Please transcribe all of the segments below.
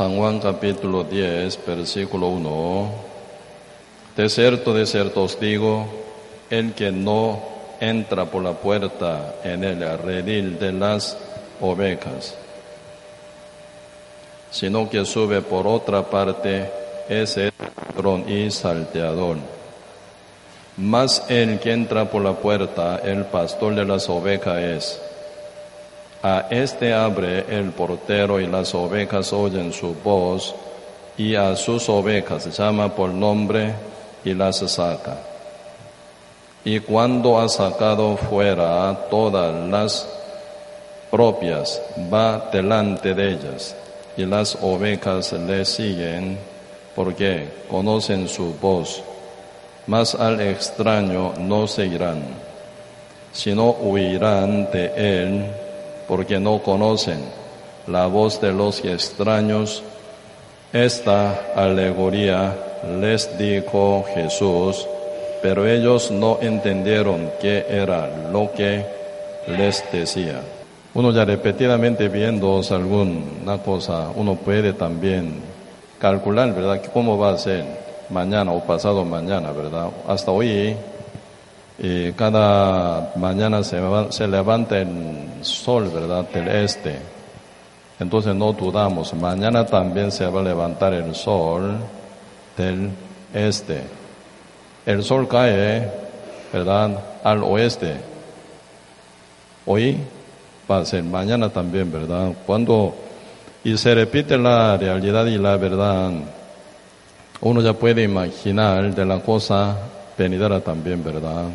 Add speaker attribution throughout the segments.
Speaker 1: San Juan capítulo 10, versículo 1. De cierto, de cierto os digo, el que no entra por la puerta en el redil de las ovejas, sino que sube por otra parte, ese es ladrón y salteador. Mas el que entra por la puerta, el pastor de las ovejas es. A este abre el portero y las ovejas oyen su voz y a sus ovejas llama por nombre y las saca. Y cuando ha sacado fuera todas las propias, va delante de ellas y las ovejas le siguen porque conocen su voz, mas al extraño no seguirán, sino huirán de él porque no conocen la voz de los extraños. Esta alegoría les dijo Jesús, pero ellos no entendieron qué era lo que les decía. Uno ya repetidamente viendo alguna cosa, uno puede también calcular, ¿verdad?, cómo va a ser mañana o pasado mañana, ¿verdad? Hasta hoy y cada mañana se, se, levanta el sol, ¿verdad?, del este. Entonces no dudamos, mañana también se va a levantar el sol del este. El sol cae, ¿verdad?, al oeste. Hoy va a ser, mañana también, ¿verdad? Cuando, y se repite la realidad y la verdad, uno ya puede imaginar de la cosa venidera también, ¿verdad?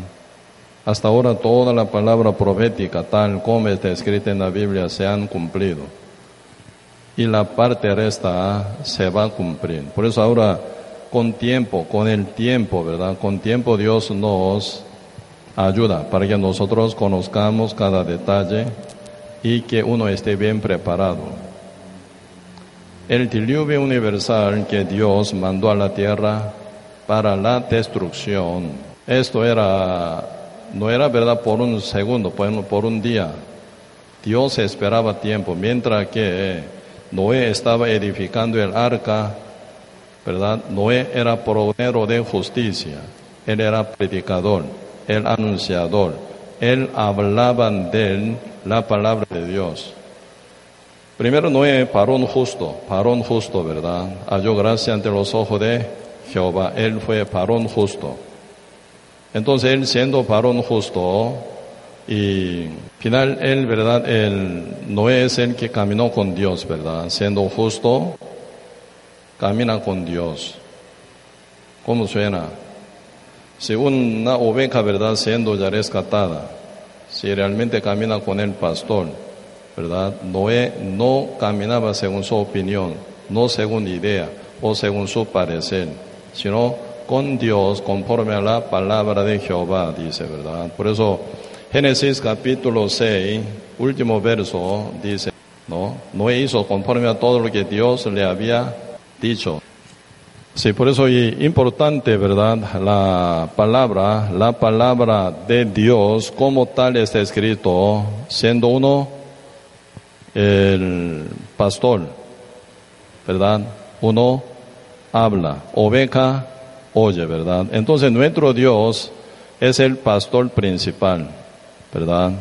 Speaker 1: Hasta ahora toda la palabra profética, tal como está escrita en la Biblia, se han cumplido. Y la parte resta se va a cumplir. Por eso ahora, con tiempo, con el tiempo, ¿verdad? Con tiempo Dios nos ayuda para que nosotros conozcamos cada detalle y que uno esté bien preparado. El diluvio universal que Dios mandó a la tierra para la destrucción, esto era no era verdad por un segundo, por un día. Dios esperaba tiempo, mientras que Noé estaba edificando el arca, ¿verdad? Noé era proveedor de justicia, él era predicador, el anunciador, él hablaba de la palabra de Dios. Primero Noé paró un justo, paró un justo, ¿verdad? Halló gracia ante los ojos de Jehová, él fue parón justo. Entonces él siendo varón justo y final él, ¿verdad? Él no es el que caminó con Dios, ¿verdad? Siendo justo, camina con Dios. ¿Cómo suena? Si una oveja, ¿verdad? Siendo ya rescatada, si realmente camina con el pastor, ¿verdad? Noé no caminaba según su opinión, no según idea o según su parecer, sino con Dios conforme a la palabra de Jehová, dice, ¿verdad? Por eso Génesis capítulo 6, último verso, dice, ¿no? No hizo conforme a todo lo que Dios le había dicho. Sí, por eso es importante, ¿verdad? La palabra, la palabra de Dios como tal está escrito, siendo uno el pastor, ¿verdad? Uno habla, oveja oye, ¿verdad? Entonces nuestro Dios es el pastor principal, ¿verdad?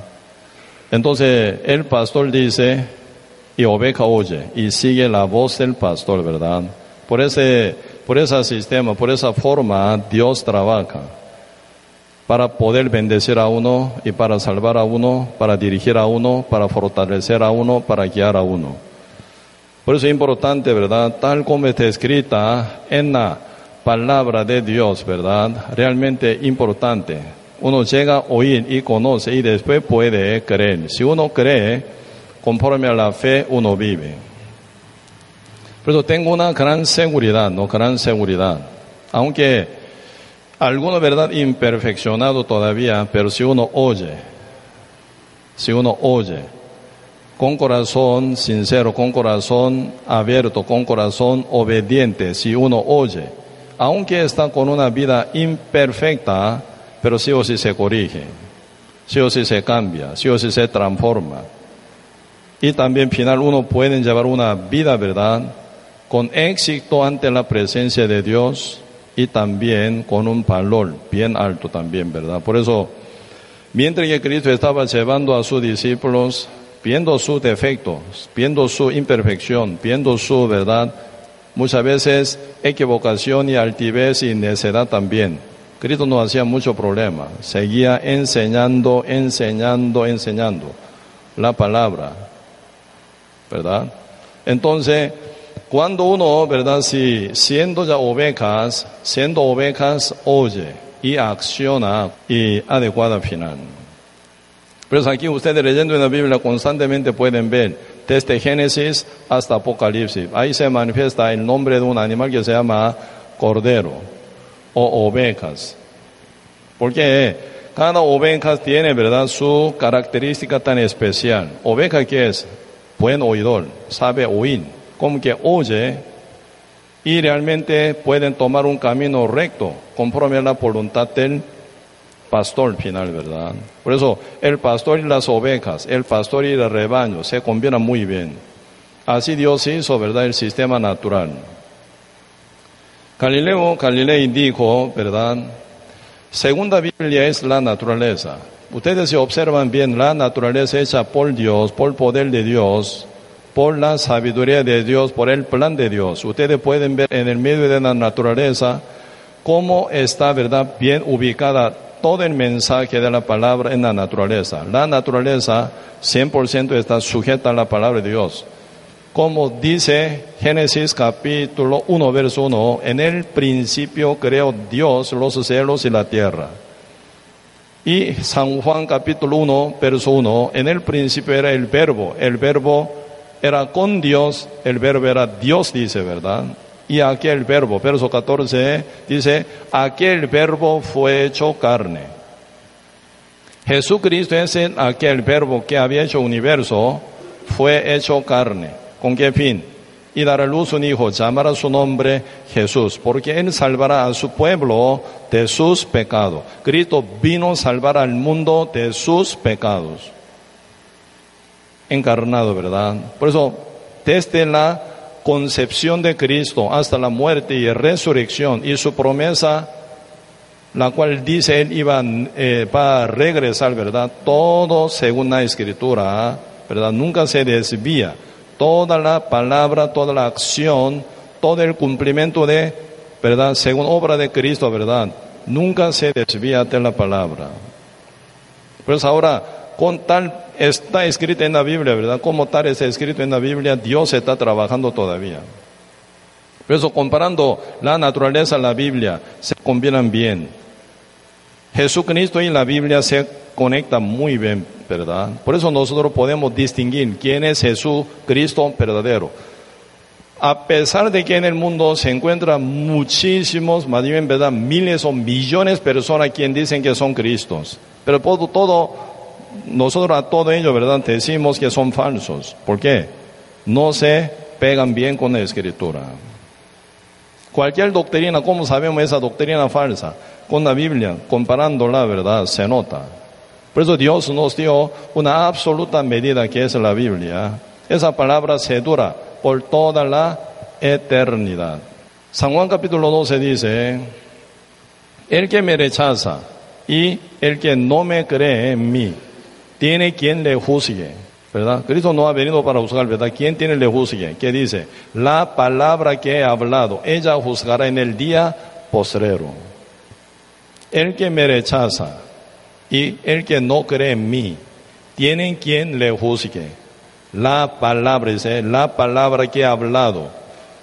Speaker 1: Entonces el pastor dice, y oveja oye, y sigue la voz del pastor, ¿verdad? Por ese, por ese sistema, por esa forma, Dios trabaja para poder bendecir a uno y para salvar a uno, para dirigir a uno, para fortalecer a uno, para guiar a uno. Por eso es importante, ¿verdad? Tal como está escrita en la palabra de Dios, ¿verdad? Realmente importante. Uno llega a oír y conoce y después puede creer. Si uno cree, conforme a la fe, uno vive. Pero tengo una gran seguridad, ¿no? Gran seguridad. Aunque alguno, ¿verdad? Imperfeccionado todavía, pero si uno oye, si uno oye, con corazón sincero, con corazón abierto, con corazón obediente, si uno oye, aunque está con una vida imperfecta, pero sí o sí se corrige, sí o sí se cambia, sí o sí se transforma. Y también final uno puede llevar una vida, ¿verdad? con éxito ante la presencia de Dios y también con un valor bien alto también, ¿verdad? Por eso, mientras que Cristo estaba llevando a sus discípulos, viendo sus defectos, viendo su imperfección, viendo su verdad, muchas veces equivocación y altivez y necedad también. Cristo no hacía mucho problema, seguía enseñando, enseñando, enseñando la palabra, ¿verdad? Entonces, cuando uno, ¿verdad? Si siendo ya ovejas, siendo ovejas, oye y acciona y adecuada final. Pero aquí ustedes leyendo en la Biblia constantemente pueden ver, desde Génesis hasta Apocalipsis, ahí se manifiesta el nombre de un animal que se llama cordero o ovejas. Porque cada oveja tiene, ¿verdad?, su característica tan especial. Oveja que es buen oidor, sabe oír como que oye y realmente pueden tomar un camino recto conforme a la voluntad del pastor final, ¿verdad? Por eso el pastor y las ovejas, el pastor y el rebaño se combinan muy bien. Así Dios hizo, ¿verdad? El sistema natural. Galileo Galilei dijo, ¿verdad? Segunda Biblia es la naturaleza. Ustedes se observan bien, la naturaleza hecha por Dios, por poder de Dios, por la sabiduría de Dios, por el plan de Dios. Ustedes pueden ver en el medio de la naturaleza cómo está, ¿verdad?, bien ubicada todo el mensaje de la palabra en la naturaleza. La naturaleza 100% está sujeta a la palabra de Dios. Como dice Génesis capítulo 1, verso 1, en el principio creó Dios los cielos y la tierra. Y San Juan capítulo 1, verso 1, en el principio era el verbo, el verbo era con Dios, el verbo era Dios, dice, ¿verdad? Y aquel verbo, verso 14, dice, aquel verbo fue hecho carne. Jesucristo es aquel verbo que había hecho universo, fue hecho carne. ¿Con qué fin? Y dará luz un hijo, llamará su nombre Jesús, porque él salvará a su pueblo de sus pecados. Cristo vino a salvar al mundo de sus pecados encarnado, ¿verdad? Por eso, desde la concepción de Cristo hasta la muerte y resurrección y su promesa, la cual dice él iba eh, a regresar, ¿verdad? Todo según la escritura, ¿verdad? Nunca se desvía. Toda la palabra, toda la acción, todo el cumplimiento de, ¿verdad? Según obra de Cristo, ¿verdad? Nunca se desvía de la palabra. Pues ahora, con tal está escrito en la Biblia, ¿verdad? Como tal está escrito en la Biblia, Dios está trabajando todavía. Por eso comparando la naturaleza y la Biblia, se combinan bien. Jesucristo y la Biblia se conectan muy bien, ¿verdad? Por eso nosotros podemos distinguir quién es Jesucristo verdadero. A pesar de que en el mundo se encuentran muchísimos, más bien, ¿verdad? Miles o millones de personas quienes dicen que son Cristos. Pero todo, todo nosotros a todo ello, ¿verdad? Decimos que son falsos. ¿Por qué? No se pegan bien con la escritura. Cualquier doctrina, ¿cómo sabemos esa doctrina falsa? Con la Biblia, comparándola, ¿verdad? Se nota. Por eso Dios nos dio una absoluta medida que es la Biblia. Esa palabra se dura por toda la eternidad. San Juan capítulo 12 dice, el que me rechaza y el que no me cree en mí, tiene quien le juzgue, ¿verdad? Cristo no ha venido para juzgar, ¿verdad? ¿Quién tiene le juzgue? ¿Qué dice? La palabra que he hablado, ella juzgará en el día postrero. El que me rechaza y el que no cree en mí, tienen quien le juzgue. La palabra, dice, la palabra que he hablado,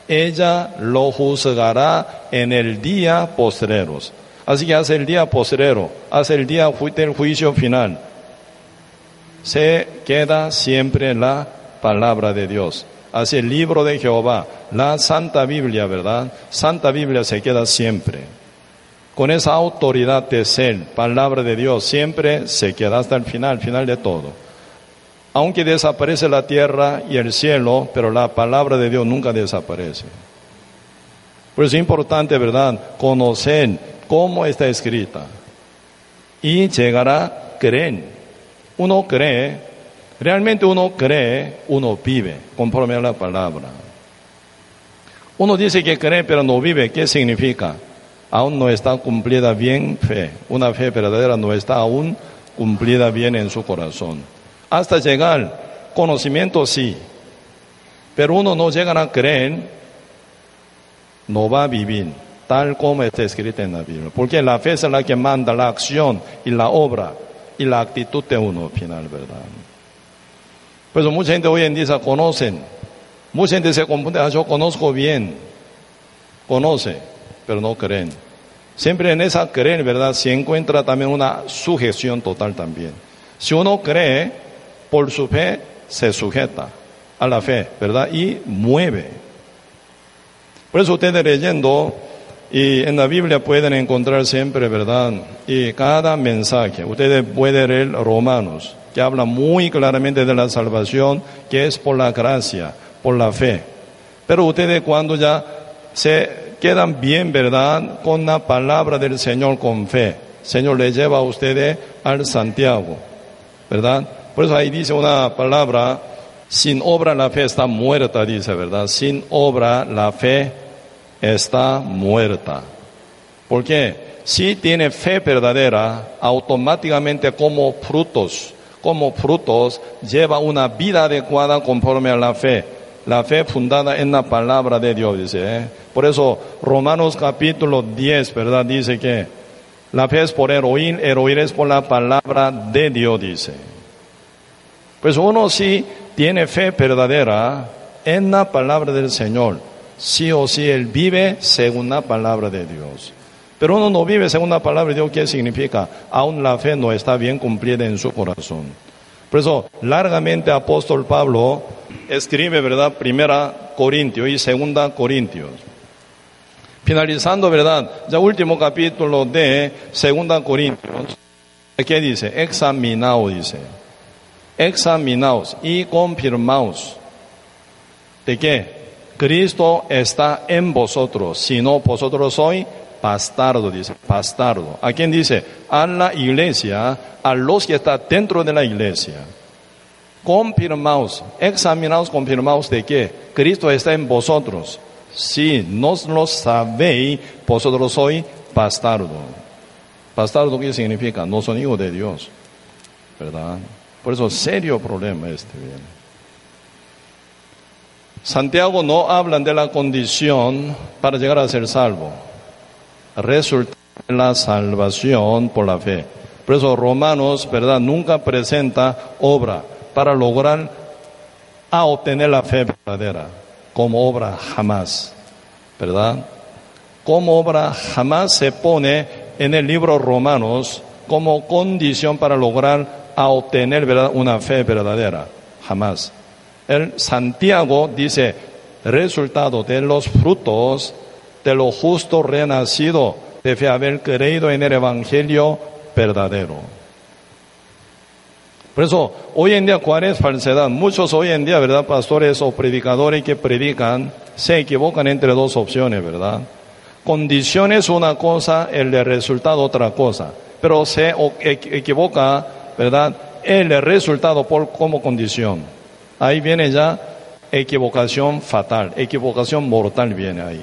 Speaker 1: ella lo juzgará en el día postreros. Así que hace el día postrero, hace el día del juicio final se queda siempre la palabra de Dios. Así el libro de Jehová, la Santa Biblia, ¿verdad? Santa Biblia se queda siempre. Con esa autoridad de ser, palabra de Dios, siempre se queda hasta el final, final de todo. Aunque desaparece la tierra y el cielo, pero la palabra de Dios nunca desaparece. Por eso es importante, ¿verdad?, conocer cómo está escrita y llegará a creer uno cree, realmente uno cree, uno vive conforme a la palabra. Uno dice que cree pero no vive, ¿qué significa? Aún no está cumplida bien fe. Una fe verdadera no está aún cumplida bien en su corazón. Hasta llegar, conocimiento sí, pero uno no llega a creer, no va a vivir tal como está escrito en la Biblia. Porque la fe es la que manda la acción y la obra y la actitud de uno final, ¿verdad? Pues mucha gente hoy en día se conocen, mucha gente se confunde, ah, yo conozco bien, conoce, pero no creen. Siempre en esa creer, ¿verdad? Se encuentra también una sujeción total también. Si uno cree, por su fe se sujeta a la fe, ¿verdad? Y mueve. Por eso ustedes leyendo, y en la Biblia pueden encontrar siempre, ¿verdad? Y cada mensaje, ustedes pueden leer Romanos, que habla muy claramente de la salvación, que es por la gracia, por la fe. Pero ustedes cuando ya se quedan bien, ¿verdad? Con la palabra del Señor con fe. Señor le lleva a ustedes al Santiago, ¿verdad? Por eso ahí dice una palabra, sin obra la fe está muerta, dice, ¿verdad? Sin obra la fe está muerta. Porque si tiene fe verdadera, automáticamente como frutos, como frutos, lleva una vida adecuada conforme a la fe. La fe fundada en la palabra de Dios, dice. ¿eh? Por eso Romanos capítulo 10, ¿verdad? Dice que la fe es por el oír, el oír es por la palabra de Dios, dice. Pues uno sí tiene fe verdadera en la palabra del Señor. Sí o sí, él vive según la palabra de Dios. Pero uno no vive según la palabra de Dios, ¿qué significa? Aún la fe no está bien cumplida en su corazón. Por eso, largamente apóstol Pablo escribe, ¿verdad? Primera Corintios y segunda Corintios. Finalizando, ¿verdad? Ya último capítulo de segunda Corintios. ¿Qué dice? Examinaos, dice. Examinaos y confirmaos. ¿De qué? Cristo está en vosotros, si no vosotros sois bastardo, dice, bastardo. ¿A quién dice? A la iglesia, a los que están dentro de la iglesia. Confirmaos, examinaos, confirmaos de que Cristo está en vosotros. Si no lo sabéis, vosotros sois bastardo. Bastardo, ¿qué significa? No son hijos de Dios. ¿Verdad? Por eso, serio problema este. Santiago no habla de la condición para llegar a ser salvo resulta la salvación por la fe. Por eso Romanos, ¿verdad? Nunca presenta obra para lograr a obtener la fe verdadera. Como obra jamás, ¿verdad? Como obra jamás se pone en el libro Romanos como condición para lograr a obtener una fe verdadera. Jamás. El Santiago dice, resultado de los frutos de lo justo renacido, debe haber creído en el Evangelio verdadero. Por eso, hoy en día, ¿cuál es falsedad? Muchos hoy en día, ¿verdad? Pastores o predicadores que predican se equivocan entre dos opciones, ¿verdad? Condición es una cosa, el resultado otra cosa. Pero se equivoca, ¿verdad? El resultado por, como condición. Ahí viene ya equivocación fatal, equivocación mortal viene ahí.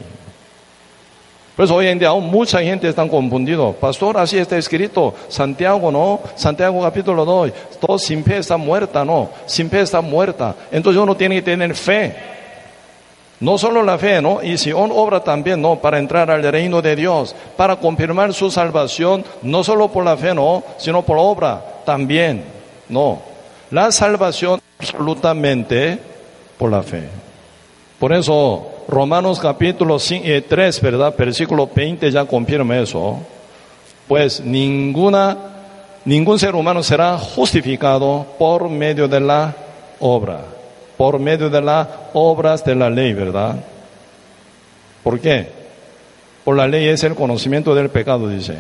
Speaker 1: Por eso hoy en día aún mucha gente está confundido. Pastor, así está escrito. Santiago, ¿no? Santiago capítulo 2. Todo sin fe está muerta, ¿no? Sin fe está muerta. Entonces uno tiene que tener fe. No solo la fe, ¿no? Y si uno obra también, ¿no? Para entrar al reino de Dios, para confirmar su salvación, no solo por la fe, ¿no? Sino por obra también, ¿no? La salvación absolutamente por la fe. Por eso Romanos capítulo 3, eh, ¿verdad? Versículo 20 ya confirma eso. Pues ninguna, ningún ser humano será justificado por medio de la obra, por medio de las obras de la ley, ¿verdad? ¿Por qué? Por la ley es el conocimiento del pecado, dice.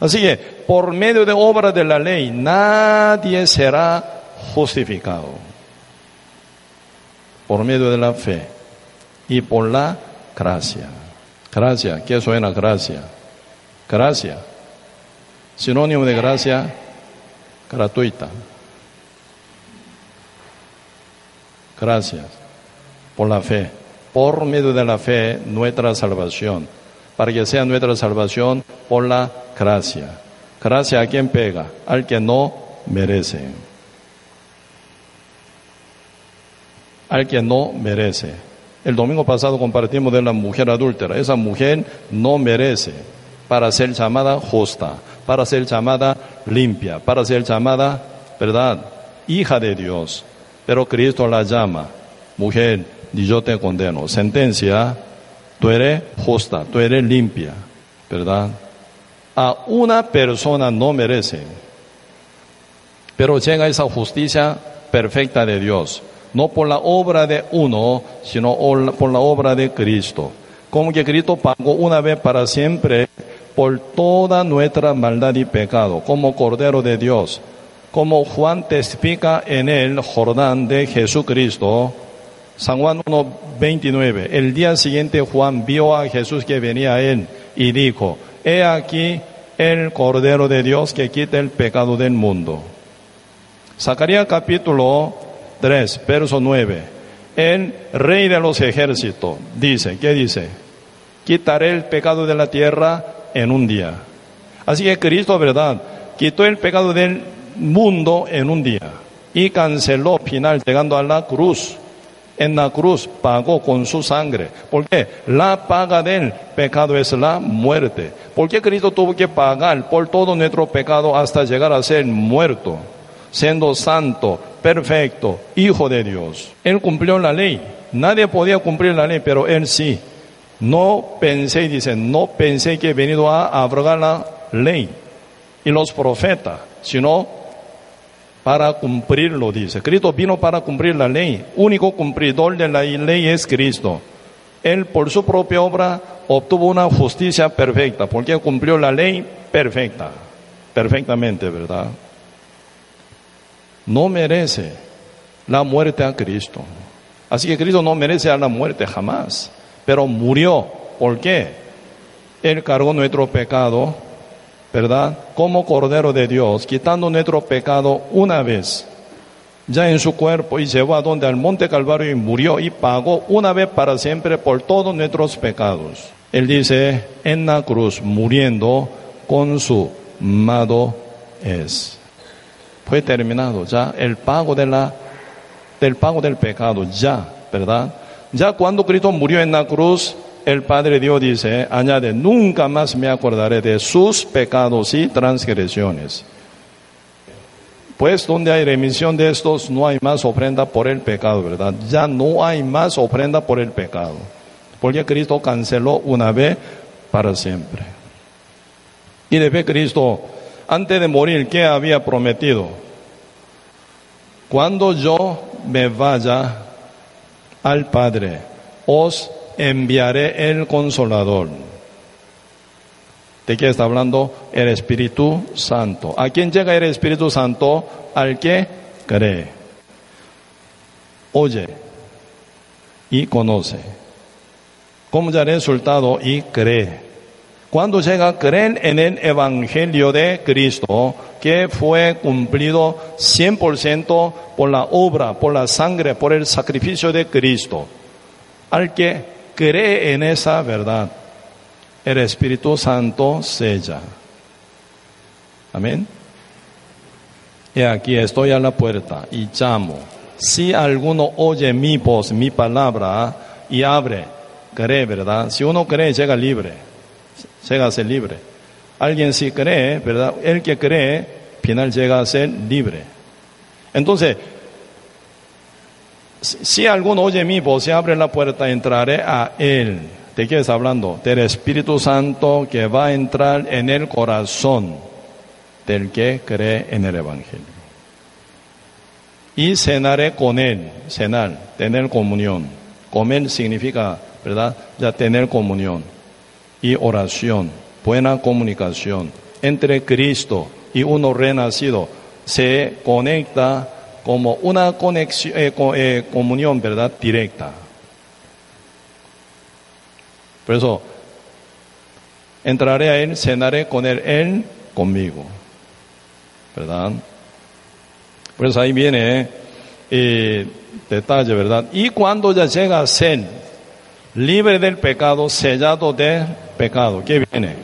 Speaker 1: Así que, por medio de obras de la ley, nadie será justificado. Por medio de la fe y por la gracia. Gracia, ¿qué suena gracia? Gracia. Sinónimo de gracia, gratuita. Gracias por la fe, por medio de la fe nuestra salvación, para que sea nuestra salvación por la gracia. Gracia a quien pega, al que no merece. Al que no merece. El domingo pasado compartimos de la mujer adúltera. Esa mujer no merece para ser llamada justa, para ser llamada limpia, para ser llamada, ¿verdad? Hija de Dios. Pero Cristo la llama, mujer, y yo te condeno. Sentencia, tú eres justa, tú eres limpia, ¿verdad? A una persona no merece, pero llega esa justicia perfecta de Dios, no por la obra de uno, sino por la obra de Cristo. Como que Cristo pagó una vez para siempre por toda nuestra maldad y pecado, como Cordero de Dios, como Juan testifica en el Jordán de Jesucristo, San Juan 1.29. El día siguiente Juan vio a Jesús que venía a él y dijo, he aquí el Cordero de Dios que quita el pecado del mundo. Zacarías capítulo 3, verso 9. El rey de los ejércitos dice, ¿qué dice? Quitaré el pecado de la tierra en un día. Así que Cristo, ¿verdad? Quitó el pecado del mundo en un día y canceló final llegando a la cruz. En la cruz pagó con su sangre. ¿Por qué? La paga del pecado es la muerte. ¿Por qué Cristo tuvo que pagar por todo nuestro pecado hasta llegar a ser muerto? Siendo santo, perfecto, hijo de Dios. Él cumplió la ley. Nadie podía cumplir la ley, pero él sí. No pensé, dice, no pensé que he venido a abrogar la ley y los profetas, sino para cumplirlo, dice. Cristo vino para cumplir la ley. Único cumplidor de la ley es Cristo. Él por su propia obra obtuvo una justicia perfecta, porque cumplió la ley perfecta, perfectamente, ¿verdad? No merece la muerte a Cristo. Así que Cristo no merece la muerte jamás pero murió. ¿Por qué? Él cargó nuestro pecado, ¿verdad? Como Cordero de Dios, quitando nuestro pecado una vez, ya en su cuerpo, y llevó a donde al Monte Calvario y murió y pagó una vez para siempre por todos nuestros pecados. Él dice, en la cruz, muriendo, con su mado es. Fue terminado ya el pago de la, del pago del pecado, ya, ¿verdad? Ya cuando Cristo murió en la cruz, el Padre Dios dice, añade, nunca más me acordaré de sus pecados y transgresiones. Pues donde hay remisión de estos, no hay más ofrenda por el pecado, ¿verdad? Ya no hay más ofrenda por el pecado. Porque Cristo canceló una vez para siempre. Y de Cristo, antes de morir, ¿qué había prometido? Cuando yo me vaya, al Padre, os enviaré el consolador. ¿De qué está hablando? El Espíritu Santo. ¿A quién llega el Espíritu Santo? Al que cree. Oye y conoce. Como ya resultado y cree. Cuando llega, creen en el Evangelio de Cristo, que fue cumplido 100% por la obra, por la sangre, por el sacrificio de Cristo. Al que cree en esa verdad, el Espíritu Santo sella. Amén. Y aquí estoy a la puerta y llamo. Si alguno oye mi voz, mi palabra, y abre, cree, ¿verdad? Si uno cree, llega libre a ser libre. Alguien si cree, ¿verdad? El que cree, final llega a ser libre. Entonces, si alguno oye mi voz y abre la puerta, entraré a él. ¿De qué está hablando? Del Espíritu Santo que va a entrar en el corazón del que cree en el Evangelio. Y cenaré con él, cenar, tener comunión. Comer significa, ¿verdad? Ya tener comunión y oración, buena comunicación entre Cristo y uno renacido se conecta como una conexión, eh, eh, comunión, ¿verdad? Directa. Por eso, entraré a Él, cenaré con Él, Él conmigo. ¿Verdad? Por eso ahí viene eh, detalle, ¿verdad? Y cuando ya llega a ser libre del pecado, sellado de pecado. ¿Qué viene?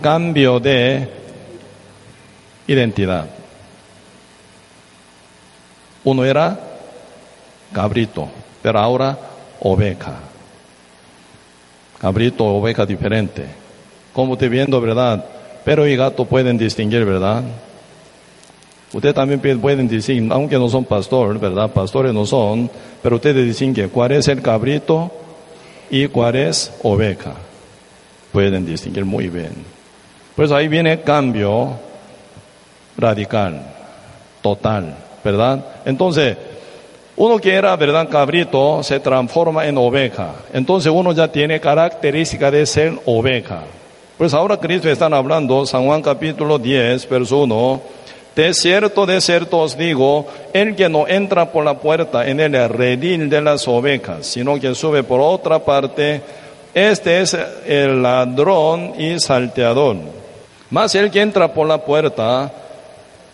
Speaker 1: Cambio de identidad. Uno era cabrito, pero ahora oveja. Cabrito, oveja diferente. Como te viendo, ¿verdad? Pero y gato pueden distinguir, ¿verdad? Ustedes también pueden decir, aunque no son pastores, ¿verdad? Pastores no son, pero ustedes distinguen cuál es el cabrito y cuál es oveja. Pueden distinguir muy bien. Pues ahí viene cambio radical, total, ¿verdad? Entonces, uno que era, ¿verdad? Cabrito se transforma en oveja. Entonces uno ya tiene característica de ser oveja. Pues ahora Cristo está hablando, San Juan capítulo 10, verso 1, de cierto, de cierto os digo, el que no entra por la puerta en el redil de las ovejas, sino que sube por otra parte, este es el ladrón y salteador. Mas el que entra por la puerta,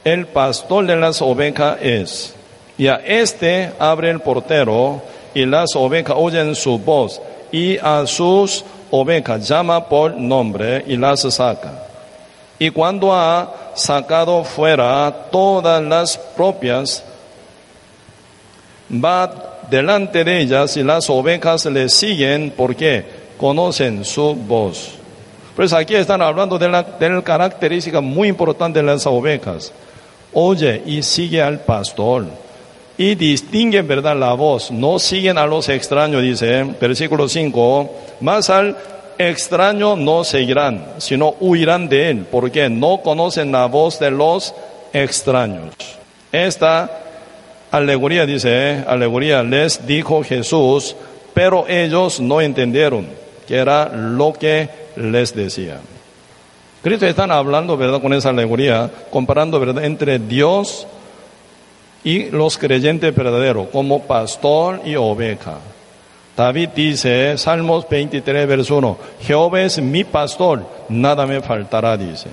Speaker 1: el pastor de las ovejas es. Y a este abre el portero, y las ovejas oyen su voz, y a sus ovejas llama por nombre y las saca. Y cuando ha sacado fuera todas las propias, va delante de ellas y las ovejas le siguen porque conocen su voz. Pues aquí están hablando de la, de la característica muy importante de las ovejas. Oye y sigue al pastor. Y distinguen, ¿verdad?, la voz. No siguen a los extraños, dice, versículo 5. Más al extraño no seguirán, sino huirán de él, porque no conocen la voz de los extraños. Esta alegoría dice, alegoría les dijo Jesús, pero ellos no entendieron que era lo que les decía. Cristo está hablando, ¿verdad?, con esa alegoría, comparando, ¿verdad?, entre Dios y los creyentes verdaderos, como pastor y oveja. David dice, Salmos 23, verso 1, Jehová es mi pastor, nada me faltará, dice.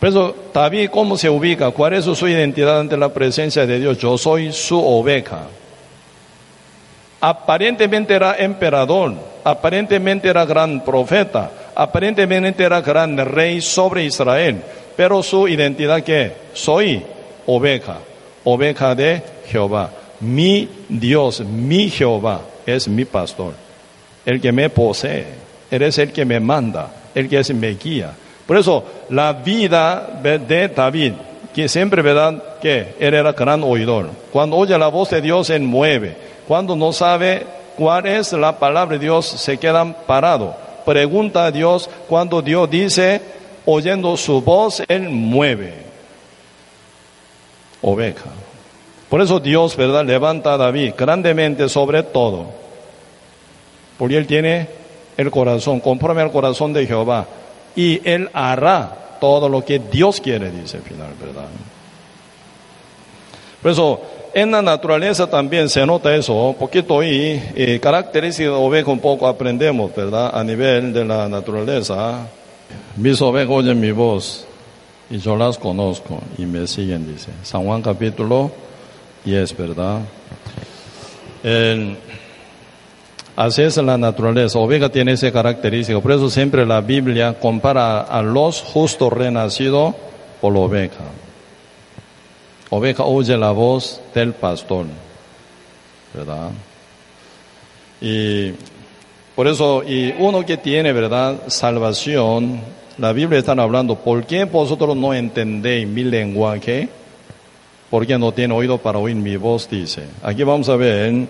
Speaker 1: Por eso, David, ¿cómo se ubica? ¿Cuál es su identidad ante la presencia de Dios? Yo soy su oveja. Aparentemente era emperador, aparentemente era gran profeta, aparentemente era gran rey sobre Israel, pero su identidad que soy oveja, oveja de Jehová, mi Dios, mi Jehová es mi pastor, el que me posee, Él es el que me manda, el que es me guía. Por eso, la vida de David, que siempre verdad que él era gran oidor. Cuando oye la voz de Dios, él mueve. Cuando no sabe cuál es la palabra de Dios, se quedan parados. Pregunta a Dios, cuando Dios dice, oyendo su voz, él mueve. Oveja. Por eso Dios, ¿verdad?, levanta a David grandemente sobre todo. Porque él tiene el corazón, conforme al corazón de Jehová. Y él hará todo lo que Dios quiere, dice al final, ¿verdad? Por eso, en la naturaleza también se nota eso, poquito y eh, características de oveja un poco aprendemos, ¿verdad? A nivel de la naturaleza. Mis ovejas oyen mi voz y yo las conozco y me siguen, dice. San Juan capítulo y es verdad. así es la naturaleza. Oveja tiene ese característico. Por eso siempre la Biblia compara a los justos renacidos por la oveja. Oveja oye la voz del pastor. ¿Verdad? Y por eso, y uno que tiene, ¿verdad? Salvación, la Biblia está hablando, ¿por qué vosotros no entendéis mi lenguaje? Porque no tiene oído para oír mi voz, dice. Aquí vamos a ver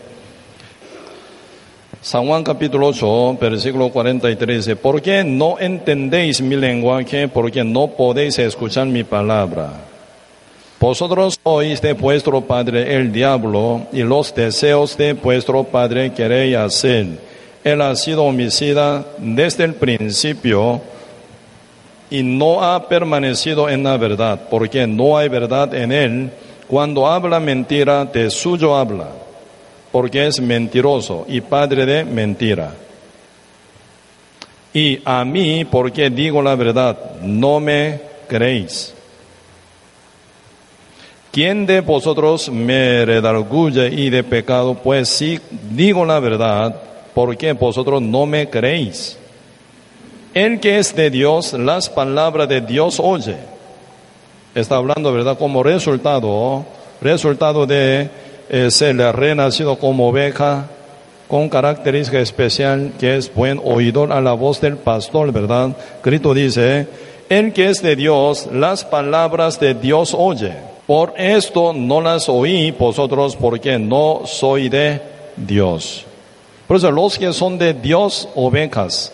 Speaker 1: San Juan capítulo 8, versículo 43, dice, ¿por qué no entendéis mi lenguaje? Porque no podéis escuchar mi palabra. Vosotros sois de vuestro padre el diablo y los deseos de vuestro padre queréis hacer. Él ha sido homicida desde el principio y no ha permanecido en la verdad, porque no hay verdad en él. Cuando habla mentira, de suyo habla, porque es mentiroso y padre de mentira. Y a mí, porque digo la verdad, no me creéis. ¿Quién de vosotros me redarguye y de pecado? Pues si digo la verdad, porque vosotros no me creéis. El que es de Dios, las palabras de Dios oye. Está hablando, ¿verdad? Como resultado, resultado de eh, ser renacido como oveja, con característica especial que es buen oidor a la voz del pastor, ¿verdad? Cristo dice, el que es de Dios, las palabras de Dios oye. Por esto no las oí vosotros porque no soy de Dios. Por eso los que son de Dios ovejas,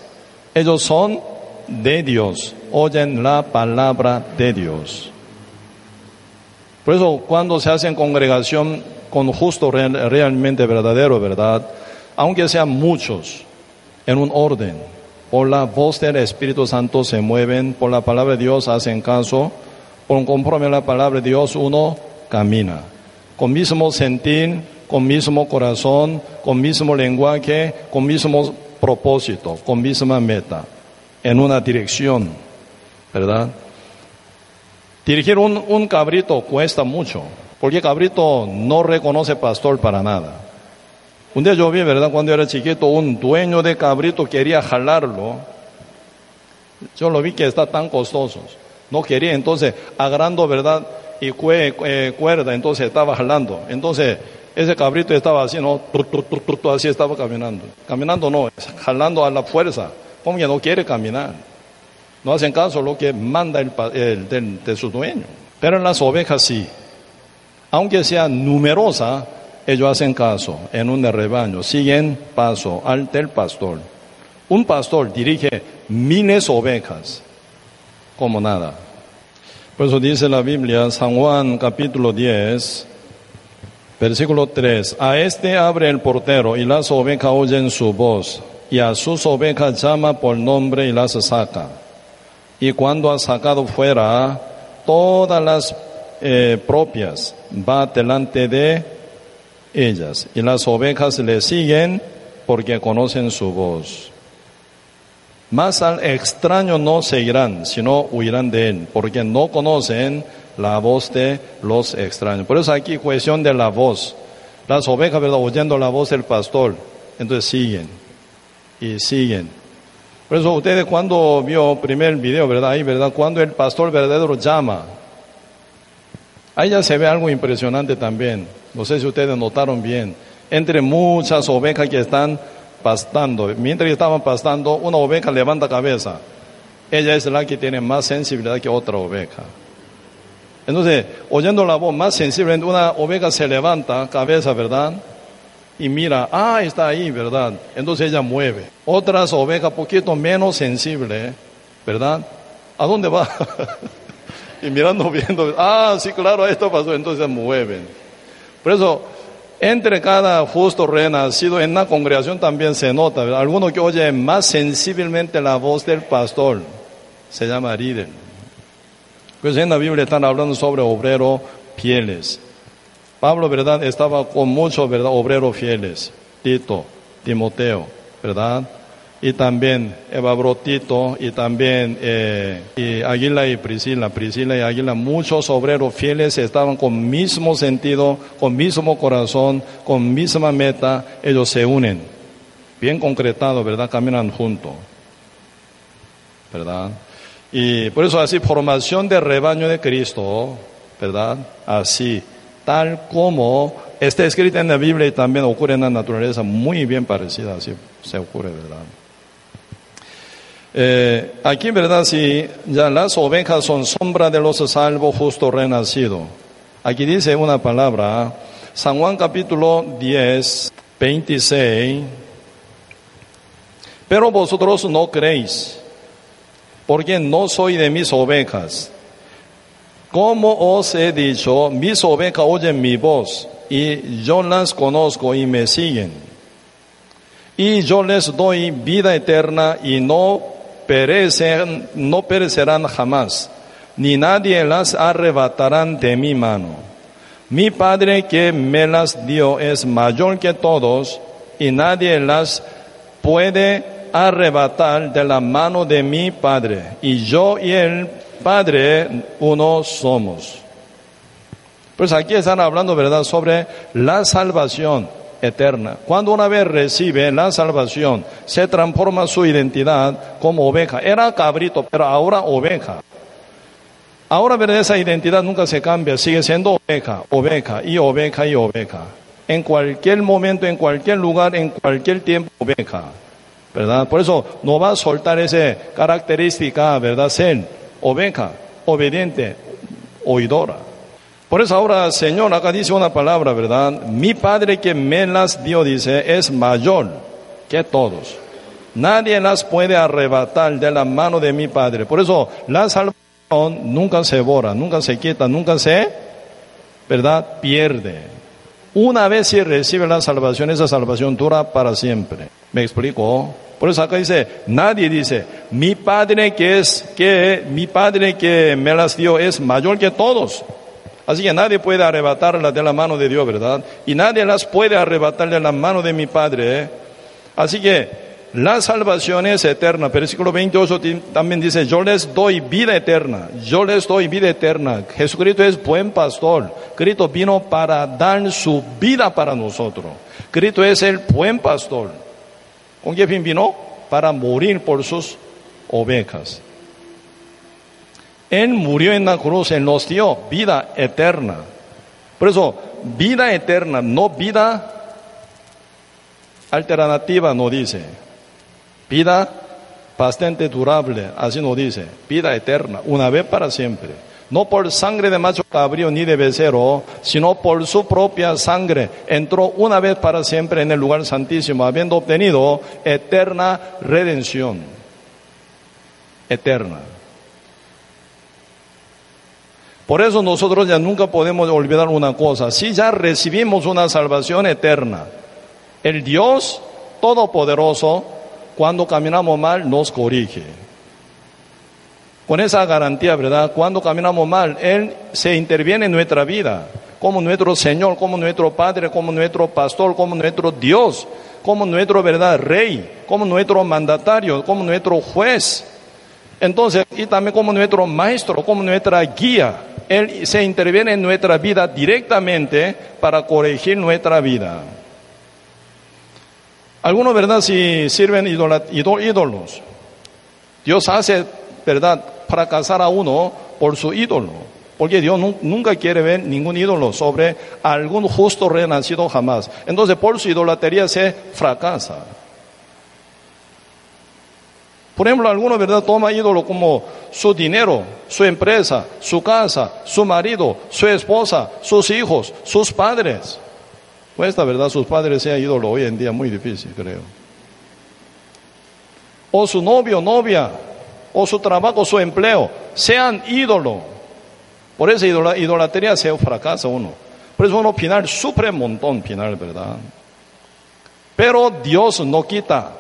Speaker 1: ellos son de Dios, oyen la palabra de Dios. Por eso cuando se hace en congregación con justo realmente verdadero, ¿verdad? Aunque sean muchos, en un orden, por la voz del Espíritu Santo se mueven, por la palabra de Dios hacen caso, por conforme a la palabra de Dios uno camina. Con mismo sentir, con mismo corazón, con mismo lenguaje, con mismo propósito, con misma meta, en una dirección, ¿verdad? Dirigir un, un cabrito cuesta mucho, porque cabrito no reconoce pastor para nada. Un día yo vi, ¿verdad? Cuando era chiquito, un dueño de cabrito quería jalarlo. Yo lo vi que está tan costoso. No quería, entonces, agarrando, ¿verdad? Y eh, cuerda, entonces estaba jalando. Entonces, ese cabrito estaba así, ¿no? Así estaba caminando. Caminando no, jalando a la fuerza. Como que no quiere caminar. No hacen caso lo que manda el, el de su dueño. Pero las ovejas sí. Aunque sea numerosa, ellos hacen caso en un rebaño, siguen paso al del pastor. Un pastor dirige miles de ovejas como nada. Por eso dice la Biblia, San Juan capítulo 10, versículo 3, a este abre el portero y las ovejas oyen su voz y a sus ovejas llama por nombre y las saca. Y cuando ha sacado fuera todas las eh, propias, va delante de ellas y las ovejas le siguen porque conocen su voz. Más al extraño no seguirán, sino huirán de él, porque no conocen la voz de los extraños. Por eso aquí cuestión de la voz. Las ovejas, ¿verdad? Oyendo la voz del pastor, entonces siguen y siguen. Por eso ustedes cuando vio primer video, ¿verdad? Ahí, ¿verdad? Cuando el pastor verdadero llama, ahí ya se ve algo impresionante también. No sé si ustedes notaron bien. Entre muchas ovejas que están pastando, mientras estaban pastando, una oveja levanta cabeza. Ella es la que tiene más sensibilidad que otra oveja. Entonces, oyendo la voz más sensible, una oveja se levanta cabeza, ¿verdad? Y mira, ah, está ahí, ¿verdad? Entonces ella mueve. Otras ovejas, poquito menos sensible, ¿verdad? ¿A dónde va? y mirando, viendo, ah, sí, claro, esto pasó, entonces mueven. Por eso, entre cada justo renacido en la congregación también se nota, alguno que oye más sensiblemente la voz del pastor, se llama líder. Pues en la Biblia están hablando sobre obrero fieles. Pablo, ¿verdad? Estaba con muchos, ¿verdad? Obreros fieles. Tito, Timoteo, ¿verdad? y también Eva Brotito y también eh, y Águila y Priscila, Priscila y Águila, muchos obreros fieles estaban con mismo sentido, con mismo corazón, con misma meta, ellos se unen, bien concretado, ¿verdad? Caminan juntos, ¿verdad? Y por eso así, formación de rebaño de Cristo, ¿verdad? Así, tal como está escrito en la Biblia y también ocurre en la naturaleza, muy bien parecida, así se ocurre, ¿verdad? Eh, aquí, ¿verdad? Si ya las ovejas son sombra de los salvos justo renacido. Aquí dice una palabra, San Juan capítulo 10, 26. Pero vosotros no creéis, porque no soy de mis ovejas. Como os he dicho, mis ovejas oyen mi voz, y yo las conozco y me siguen. Y yo les doy vida eterna y no perecen, no perecerán jamás, ni nadie las arrebatarán de mi mano. Mi Padre que me las dio es mayor que todos y nadie las puede arrebatar de la mano de mi Padre. Y yo y el Padre uno somos. Pues aquí están hablando, ¿verdad?, sobre la salvación eterna. Cuando una vez recibe la salvación, se transforma su identidad como oveja. Era cabrito, pero ahora oveja. Ahora, ¿verdad? Esa identidad nunca se cambia, sigue siendo oveja, oveja y oveja y oveja. En cualquier momento, en cualquier lugar, en cualquier tiempo, oveja. ¿Verdad? Por eso no va a soltar esa característica, ¿verdad? Ser oveja, obediente, oidora. Por eso ahora, Señor, acá dice una palabra, ¿verdad? Mi Padre que me las dio, dice, es mayor que todos. Nadie las puede arrebatar de la mano de mi Padre. Por eso la salvación nunca se borra, nunca se quita, nunca se, ¿verdad? Pierde. Una vez si recibe la salvación, esa salvación dura para siempre. ¿Me explico? Por eso acá dice, nadie dice, mi Padre que es, que, mi Padre que me las dio es mayor que todos. Así que nadie puede arrebatarlas de la mano de Dios, ¿verdad? Y nadie las puede arrebatar de la mano de mi Padre. ¿eh? Así que la salvación es eterna. Versículo 28 también dice, yo les doy vida eterna. Yo les doy vida eterna. Jesucristo es buen pastor. Cristo vino para dar su vida para nosotros. Cristo es el buen pastor. ¿Con qué fin vino? Para morir por sus ovejas. Él murió en la cruz, Él nos dio vida eterna. Por eso, vida eterna, no vida alternativa, no dice. Vida bastante durable, así no dice. Vida eterna, una vez para siempre. No por sangre de macho cabrío ni de becerro, sino por su propia sangre. Entró una vez para siempre en el lugar santísimo, habiendo obtenido eterna redención. Eterna. Por eso nosotros ya nunca podemos olvidar una cosa. Si ya recibimos una salvación eterna, el Dios Todopoderoso, cuando caminamos mal, nos corrige. Con esa garantía, ¿verdad? Cuando caminamos mal, Él se interviene en nuestra vida, como nuestro Señor, como nuestro Padre, como nuestro Pastor, como nuestro Dios, como nuestro, ¿verdad? Rey, como nuestro mandatario, como nuestro juez. Entonces, y también como nuestro maestro, como nuestra guía. Él se interviene en nuestra vida directamente para corregir nuestra vida. Algunos, ¿verdad? Si sirven ídolos, Dios hace, ¿verdad? Fracasar a uno por su ídolo. Porque Dios nunca quiere ver ningún ídolo sobre algún justo renacido jamás. Entonces, por su idolatría se fracasa. Por ejemplo, algunos, ¿verdad?, toma ídolo como su dinero, su empresa, su casa, su marido, su esposa, sus hijos, sus padres. Pues esta verdad, sus padres sea ídolo hoy en día muy difícil, creo. O su novio, novia, o su trabajo, su empleo, sean ídolo. Por esa idolatría se fracasa uno. Por eso uno final sufre un montón, final, ¿verdad? Pero Dios no quita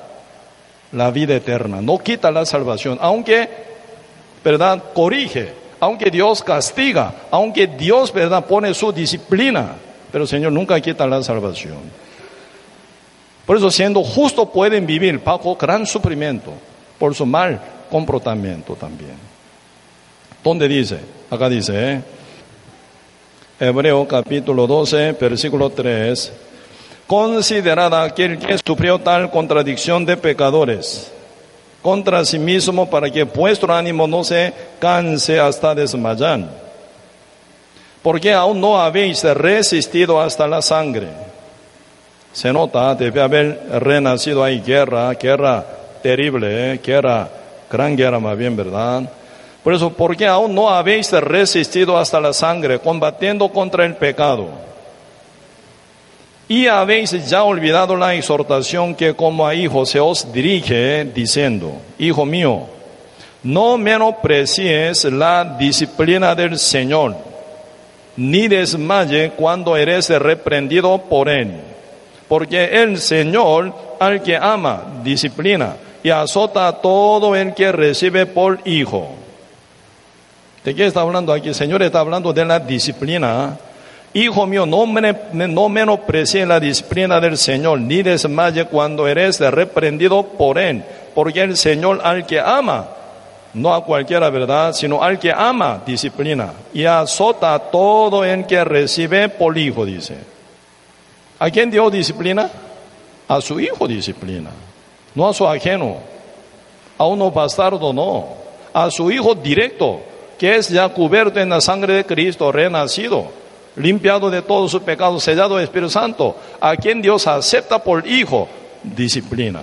Speaker 1: la vida eterna, no quita la salvación, aunque, ¿verdad? Corrige, aunque Dios castiga, aunque Dios, ¿verdad? Pone su disciplina, pero Señor nunca quita la salvación. Por eso siendo justo pueden vivir bajo gran sufrimiento por su mal comportamiento también. ¿Dónde dice? Acá dice, ¿eh? Hebreo capítulo 12, versículo 3 considerada aquel que sufrió tal contradicción de pecadores contra sí mismo para que vuestro ánimo no se canse hasta desmayar. Porque aún no habéis resistido hasta la sangre. Se nota, debe haber renacido ahí guerra, guerra terrible, ¿eh? guerra, gran guerra más bien, ¿verdad? Por eso, porque aún no habéis resistido hasta la sangre, combatiendo contra el pecado y habéis ya olvidado la exhortación que como a hijos se os dirige diciendo, Hijo mío, no menosprecies la disciplina del Señor, ni desmaye cuando eres reprendido por Él, porque el Señor al que ama disciplina y azota a todo el que recibe por hijo. ¿De qué está hablando aquí? El Señor está hablando de la disciplina Hijo mío, no, no menosprecie la disciplina del Señor, ni desmaye cuando eres reprendido por Él, porque el Señor al que ama, no a cualquiera verdad, sino al que ama, disciplina, y azota todo el que recibe por hijo, dice. ¿A quién Dios disciplina? A su hijo disciplina, no a su ajeno, a uno bastardo no, a su hijo directo, que es ya cubierto en la sangre de Cristo, renacido, limpiado de todos sus pecados, sellado de Espíritu Santo, a quien Dios acepta por hijo, disciplina.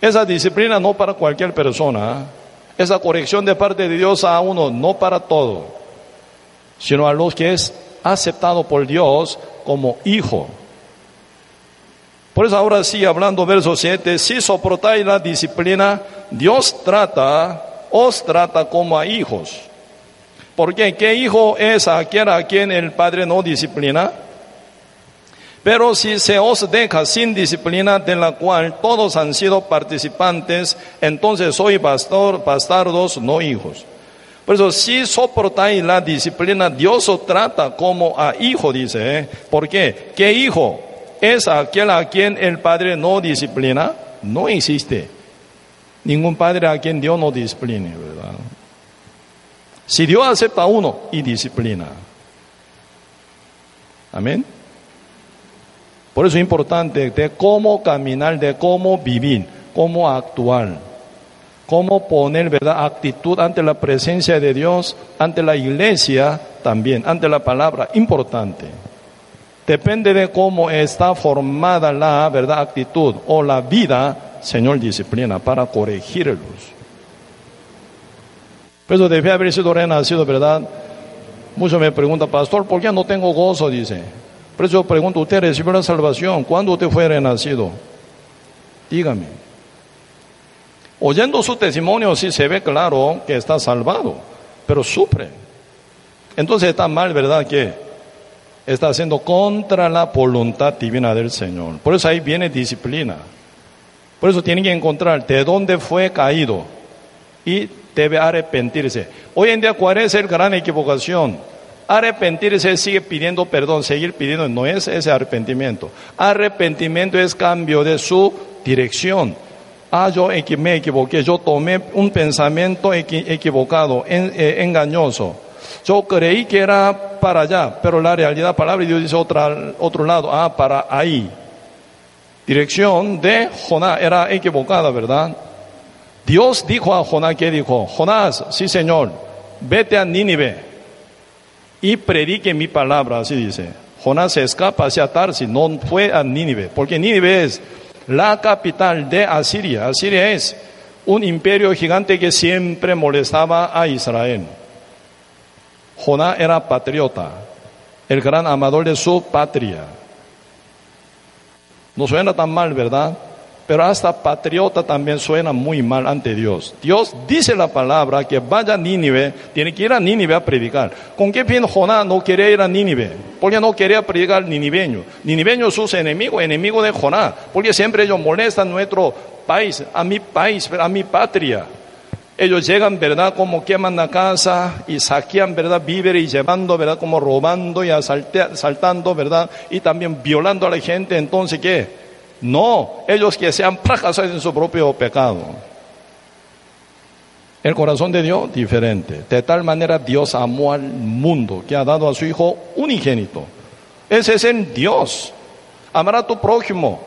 Speaker 1: Esa disciplina no para cualquier persona, ¿eh? Esa corrección de parte de Dios a uno, no para todo, sino a los que es aceptado por Dios como hijo. Por eso ahora sí, hablando verso 7, si soportáis la disciplina, Dios trata, os trata como a hijos. Porque ¿qué hijo es aquel a quien el padre no disciplina? Pero si se os deja sin disciplina de la cual todos han sido participantes, entonces soy pastor, bastardos, no hijos. Por eso, si soportáis la disciplina, Dios os trata como a hijo, dice. ¿eh? ¿Por qué? ¿Qué hijo es aquel a quien el padre no disciplina? No existe ningún padre a quien Dios no discipline, ¿verdad? Si Dios acepta a uno y disciplina. Amén. Por eso es importante de cómo caminar, de cómo vivir, cómo actuar cómo poner verdad actitud ante la presencia de Dios, ante la iglesia también, ante la palabra, importante. Depende de cómo está formada la verdad actitud o la vida, Señor disciplina para corregirlos. Por eso debe haber sido renacido, ¿verdad? Muchos me preguntan, pastor, ¿por qué no tengo gozo? Dice. Por eso pregunto, ¿usted recibió la salvación? ¿Cuándo usted fue renacido? Dígame. Oyendo su testimonio sí se ve claro que está salvado, pero sufre. Entonces está mal, ¿verdad? Que está haciendo contra la voluntad divina del Señor. Por eso ahí viene disciplina. Por eso tiene que encontrar de dónde fue caído y debe arrepentirse. Hoy en día, ¿cuál es el gran equivocación? Arrepentirse sigue pidiendo perdón, seguir pidiendo, no es ese arrepentimiento. Arrepentimiento es cambio de su dirección ah, yo me equivoqué, yo tomé un pensamiento equivocado, eh, engañoso. Yo creí que era para allá, pero la realidad, palabra de Dios dice otra, otro lado, ah, para ahí. Dirección de Jonás era equivocada, ¿verdad? Dios dijo a Jonás, ¿qué dijo? Jonás, sí señor, vete a Nínive y predique mi palabra, así dice. Jonás se escapa hacia Tarsis, no fue a Nínive, porque Nínive es la capital de Asiria. Asiria es un imperio gigante que siempre molestaba a Israel. Jonás era patriota, el gran amador de su patria. No suena tan mal, ¿verdad? Pero hasta patriota también suena muy mal ante Dios. Dios dice la palabra que vaya a Nínive, tiene que ir a Nínive a predicar. ¿Con qué fin Jonás no quería ir a Nínive? Porque no quería predicar niniveño. Niniveño sus enemigos, enemigo de Jonás. Porque siempre ellos molestan nuestro país, a mi país, a mi patria. Ellos llegan, ¿verdad? Como queman la casa y saquean, ¿verdad? Víveres y llevando, ¿verdad? Como robando y asaltando, ¿verdad? Y también violando a la gente. Entonces, ¿qué? No, ellos que sean fracasados en su propio pecado. El corazón de Dios diferente. De tal manera Dios amó al mundo que ha dado a su Hijo unigénito. Ese es el Dios. Amará a tu prójimo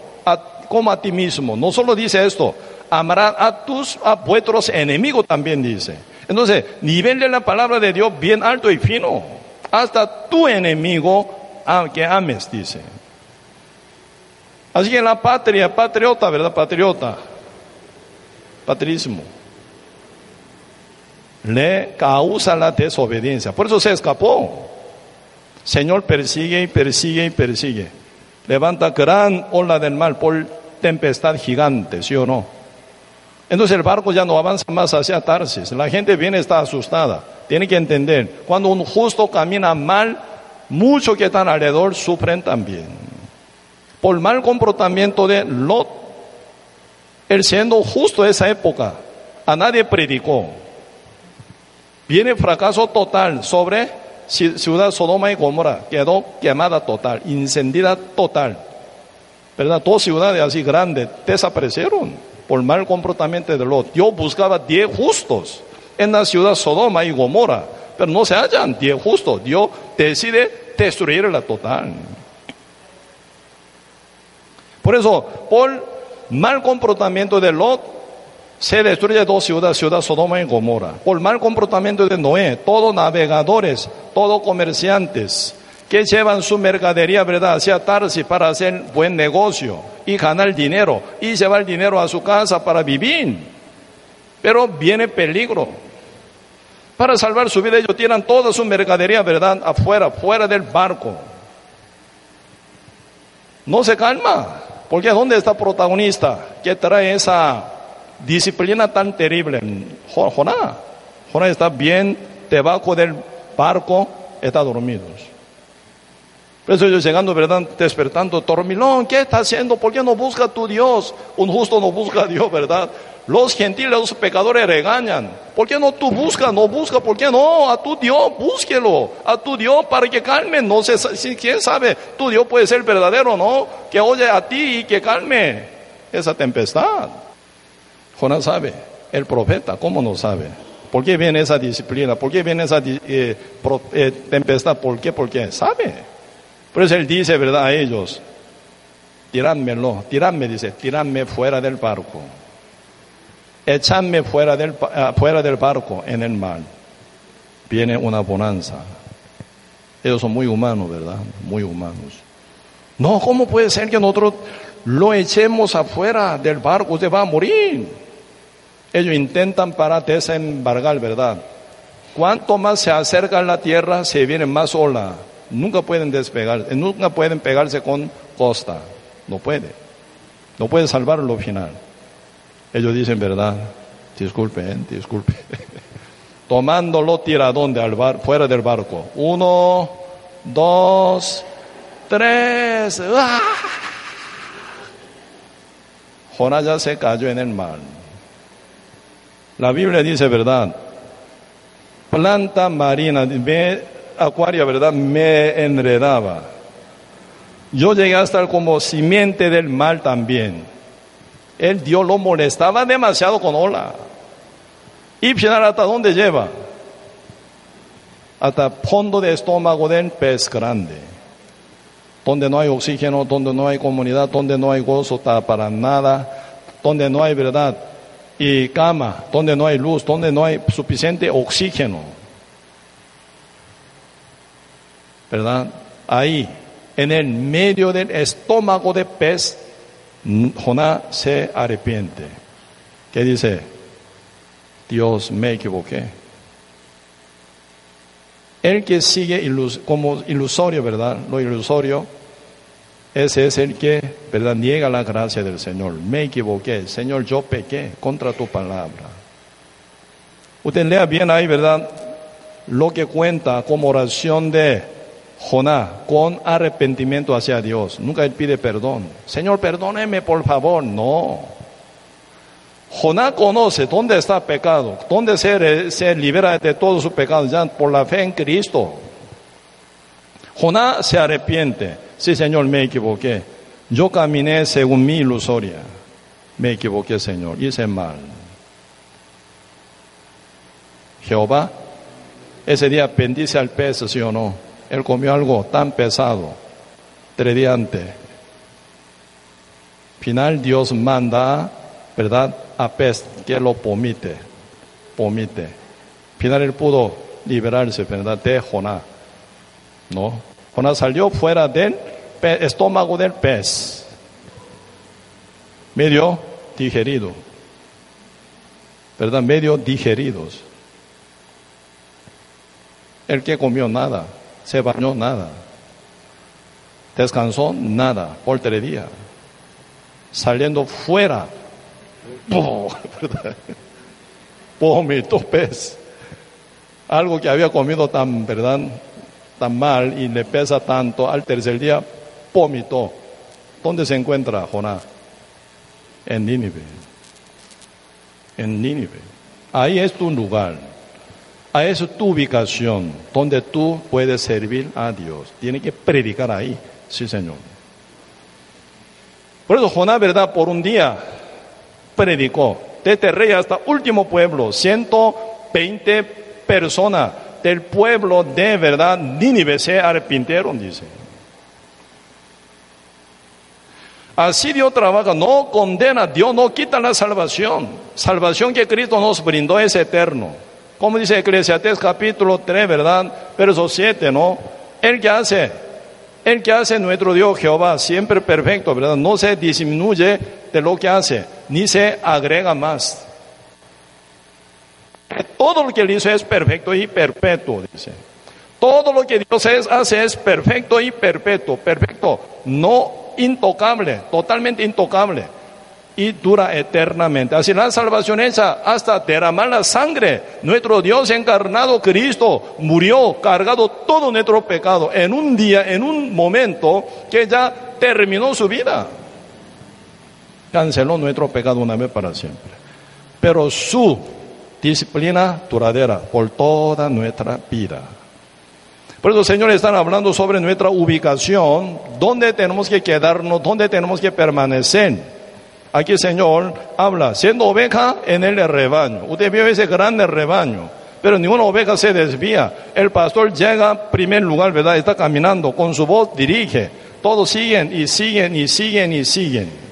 Speaker 1: como a ti mismo. No solo dice esto, amará a tus a vuestros enemigos también dice. Entonces, nivel de la palabra de Dios bien alto y fino. Hasta tu enemigo que ames, dice. Así que la patria, patriota, ¿verdad? Patriota. Patrismo. Le causa la desobediencia. Por eso se escapó. Señor persigue y persigue y persigue. Levanta gran ola del mal por tempestad gigante, ¿sí o no? Entonces el barco ya no avanza más hacia Tarsis. La gente viene, está asustada. Tiene que entender, cuando un justo camina mal, muchos que están alrededor sufren también por mal comportamiento de Lot. Él siendo justo en esa época, a nadie predicó. Viene fracaso total sobre ciudad Sodoma y Gomorra, quedó quemada total, incendida total. ¿Verdad? Dos ciudades así grandes desaparecieron por mal comportamiento de Lot. Yo buscaba diez justos en la ciudad Sodoma y Gomorra, pero no se hallan diez justos. Dios decide destruirla total. Por eso, por mal comportamiento de Lot, se destruye dos ciudades, ciudad Sodoma y Gomorra. Por mal comportamiento de Noé, todos navegadores, todos comerciantes, que llevan su mercadería, ¿verdad?, hacia Tarsi para hacer buen negocio y ganar dinero y llevar dinero a su casa para vivir. Pero viene peligro. Para salvar su vida ellos tiran toda su mercadería, ¿verdad?, afuera, fuera del barco. No se calma, porque ¿dónde está el protagonista que trae esa disciplina tan terrible? Jonás. Jonás está bien debajo del barco, está dormido. Por ellos llegando, ¿verdad? Despertando, dormilón, ¿qué está haciendo? ¿Por qué no busca a tu Dios? Un justo no busca a Dios, ¿verdad? Los gentiles, los pecadores regañan. ¿Por qué no tú buscas? No busca, ¿por qué no? A tu Dios, búsquelo. A tu Dios para que calme. No sé, si, quién sabe, tu Dios puede ser verdadero, ¿no? Que oye a ti y que calme esa tempestad. Jonás sabe, el profeta, ¿cómo no sabe? ¿Por qué viene esa disciplina? ¿Por qué viene esa eh, eh, tempestad? ¿Por qué? Sabe. Por eso él dice, ¿verdad? A ellos, tirádmelo, tiradme, dice, tiradme fuera del barco. Echadme fuera del, ah, fuera del barco en el mar. Viene una bonanza. Ellos son muy humanos, ¿verdad? Muy humanos. No, ¿cómo puede ser que nosotros lo echemos afuera del barco? Usted va a morir. Ellos intentan para desembargar, ¿verdad? Cuanto más se acerca a la tierra, se viene más ola nunca pueden despegar, nunca pueden pegarse con costa, no puede, no puede salvar lo final. Ellos dicen verdad, disculpe, eh, disculpe. Tomándolo tiradón de al bar, fuera del barco. Uno, dos, tres. ¡Ah! Jonás ya se cayó en el mar. La Biblia dice verdad. Planta marina, acuario, ¿verdad? Me enredaba. Yo llegué a estar como simiente del mal también. El Dios lo molestaba demasiado con ola. Y hasta dónde lleva? Hasta fondo de estómago del pez grande. Donde no hay oxígeno, donde no hay comunidad, donde no hay gozo para nada, donde no hay verdad y cama, donde no hay luz, donde no hay suficiente oxígeno. ¿verdad? Ahí, en el medio del estómago de pez, Jonás se arrepiente. ¿Qué dice? Dios, me equivoqué. El que sigue como ilusorio, ¿verdad? Lo ilusorio, ese es el que, ¿verdad? Niega la gracia del Señor. Me equivoqué. Señor, yo pequé contra tu palabra. Usted lea bien ahí, ¿verdad? Lo que cuenta como oración de Jonás con arrepentimiento hacia Dios. Nunca él pide perdón. Señor, perdóneme por favor. No. Jonás conoce dónde está pecado, dónde se, se libera de todo su pecado, ya por la fe en Cristo. Jonás se arrepiente. Sí, Señor, me equivoqué. Yo caminé según mi ilusoria. Me equivoqué, Señor. Hice mal. Jehová, ese día bendice al pez, sí o no él comió algo tan pesado, antes. Final Dios manda, ¿verdad? A pez que lo pomite, pomite. Final él pudo liberarse, ¿verdad? De Jonás. ¿No? Jonás salió fuera del estómago del pez. Medio digerido. ¿Verdad? Medio digeridos. El que comió nada se bañó nada, descansó nada por tres días, saliendo fuera, vomitó pez, algo que había comido tan, ¿verdad? tan mal y le pesa tanto, al tercer día vomitó. ¿Dónde se encuentra Jonás? En Nínive. En Nínive. Ahí es tu lugar. A eso es tu ubicación, donde tú puedes servir a Dios. Tiene que predicar ahí, sí Señor. Por eso Jonás, ¿verdad? Por un día predicó, desde rey hasta último pueblo, 120 personas del pueblo de verdad, Nínive se arrepintieron, dice. Así Dios trabaja, no condena, Dios no quita la salvación. Salvación que Cristo nos brindó es eterno. Como dice Eclesiastes capítulo 3, ¿verdad? Verso 7, ¿no? El que hace, el que hace nuestro Dios Jehová, siempre perfecto, ¿verdad? No se disminuye de lo que hace, ni se agrega más. Todo lo que él hizo es perfecto y perpetuo, dice. Todo lo que Dios hace es perfecto y perpetuo, perfecto, no intocable, totalmente intocable y dura eternamente. Así la salvación esa hasta derramar la sangre. Nuestro Dios encarnado Cristo murió cargado todo nuestro pecado en un día, en un momento que ya terminó su vida. Canceló nuestro pecado una vez para siempre. Pero su disciplina duradera por toda nuestra vida. Por eso, Señor, están hablando sobre nuestra ubicación, dónde tenemos que quedarnos, dónde tenemos que permanecer. Aquí el Señor habla, siendo oveja en el rebaño. Usted vio ese grande rebaño, pero ninguna oveja se desvía. El pastor llega a primer lugar, ¿verdad? Está caminando, con su voz dirige. Todos siguen y siguen y siguen y siguen.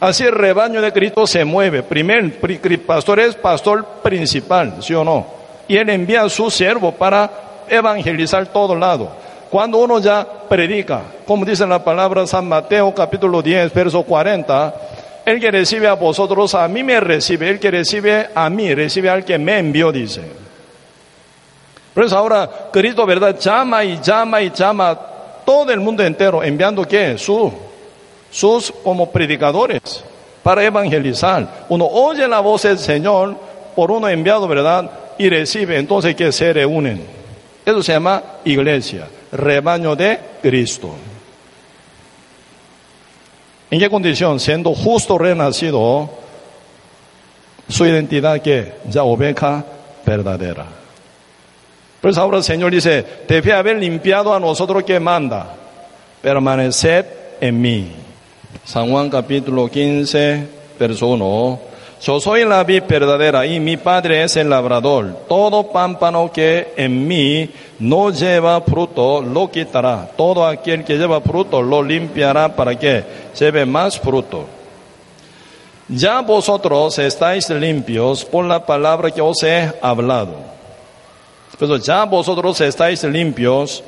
Speaker 1: Así el rebaño de Cristo se mueve. Primer pastor es pastor principal, ¿sí o no? Y él envía a su siervo para evangelizar todo lado. Cuando uno ya predica, como dice la palabra San Mateo capítulo 10, verso 40, el que recibe a vosotros, a mí me recibe, el que recibe a mí, recibe al que me envió, dice. Por eso ahora Cristo, ¿verdad? Llama y llama y llama a todo el mundo entero, enviando qué? Su, sus como predicadores para evangelizar. Uno oye la voz del Señor por uno enviado, ¿verdad? Y recibe, entonces que se reúnen. Eso se llama iglesia rebaño de Cristo. ¿En qué condición? Siendo justo renacido, su identidad que ya oveja verdadera. Pues ahora el Señor dice, debe haber limpiado a nosotros que manda, permaneced en mí. San Juan capítulo 15, verso 1. Yo soy la vid verdadera y mi padre es el labrador. Todo pámpano que en mí no lleva fruto lo quitará. Todo aquel que lleva fruto lo limpiará para que lleve más fruto. Ya vosotros estáis limpios por la palabra que os he hablado. Pero ya vosotros estáis limpios,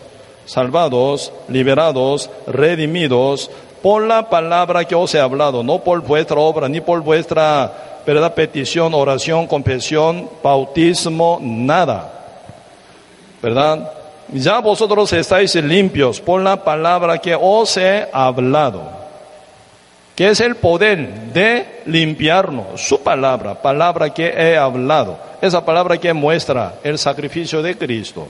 Speaker 1: salvados, liberados, redimidos por la palabra que os he hablado, no por vuestra obra ni por vuestra ¿verdad? Petición, oración, confesión, bautismo, nada. ¿Verdad? Ya vosotros estáis limpios por la palabra que os he hablado. Que es el poder de limpiarnos. Su palabra, palabra que he hablado. Esa palabra que muestra el sacrificio de Cristo.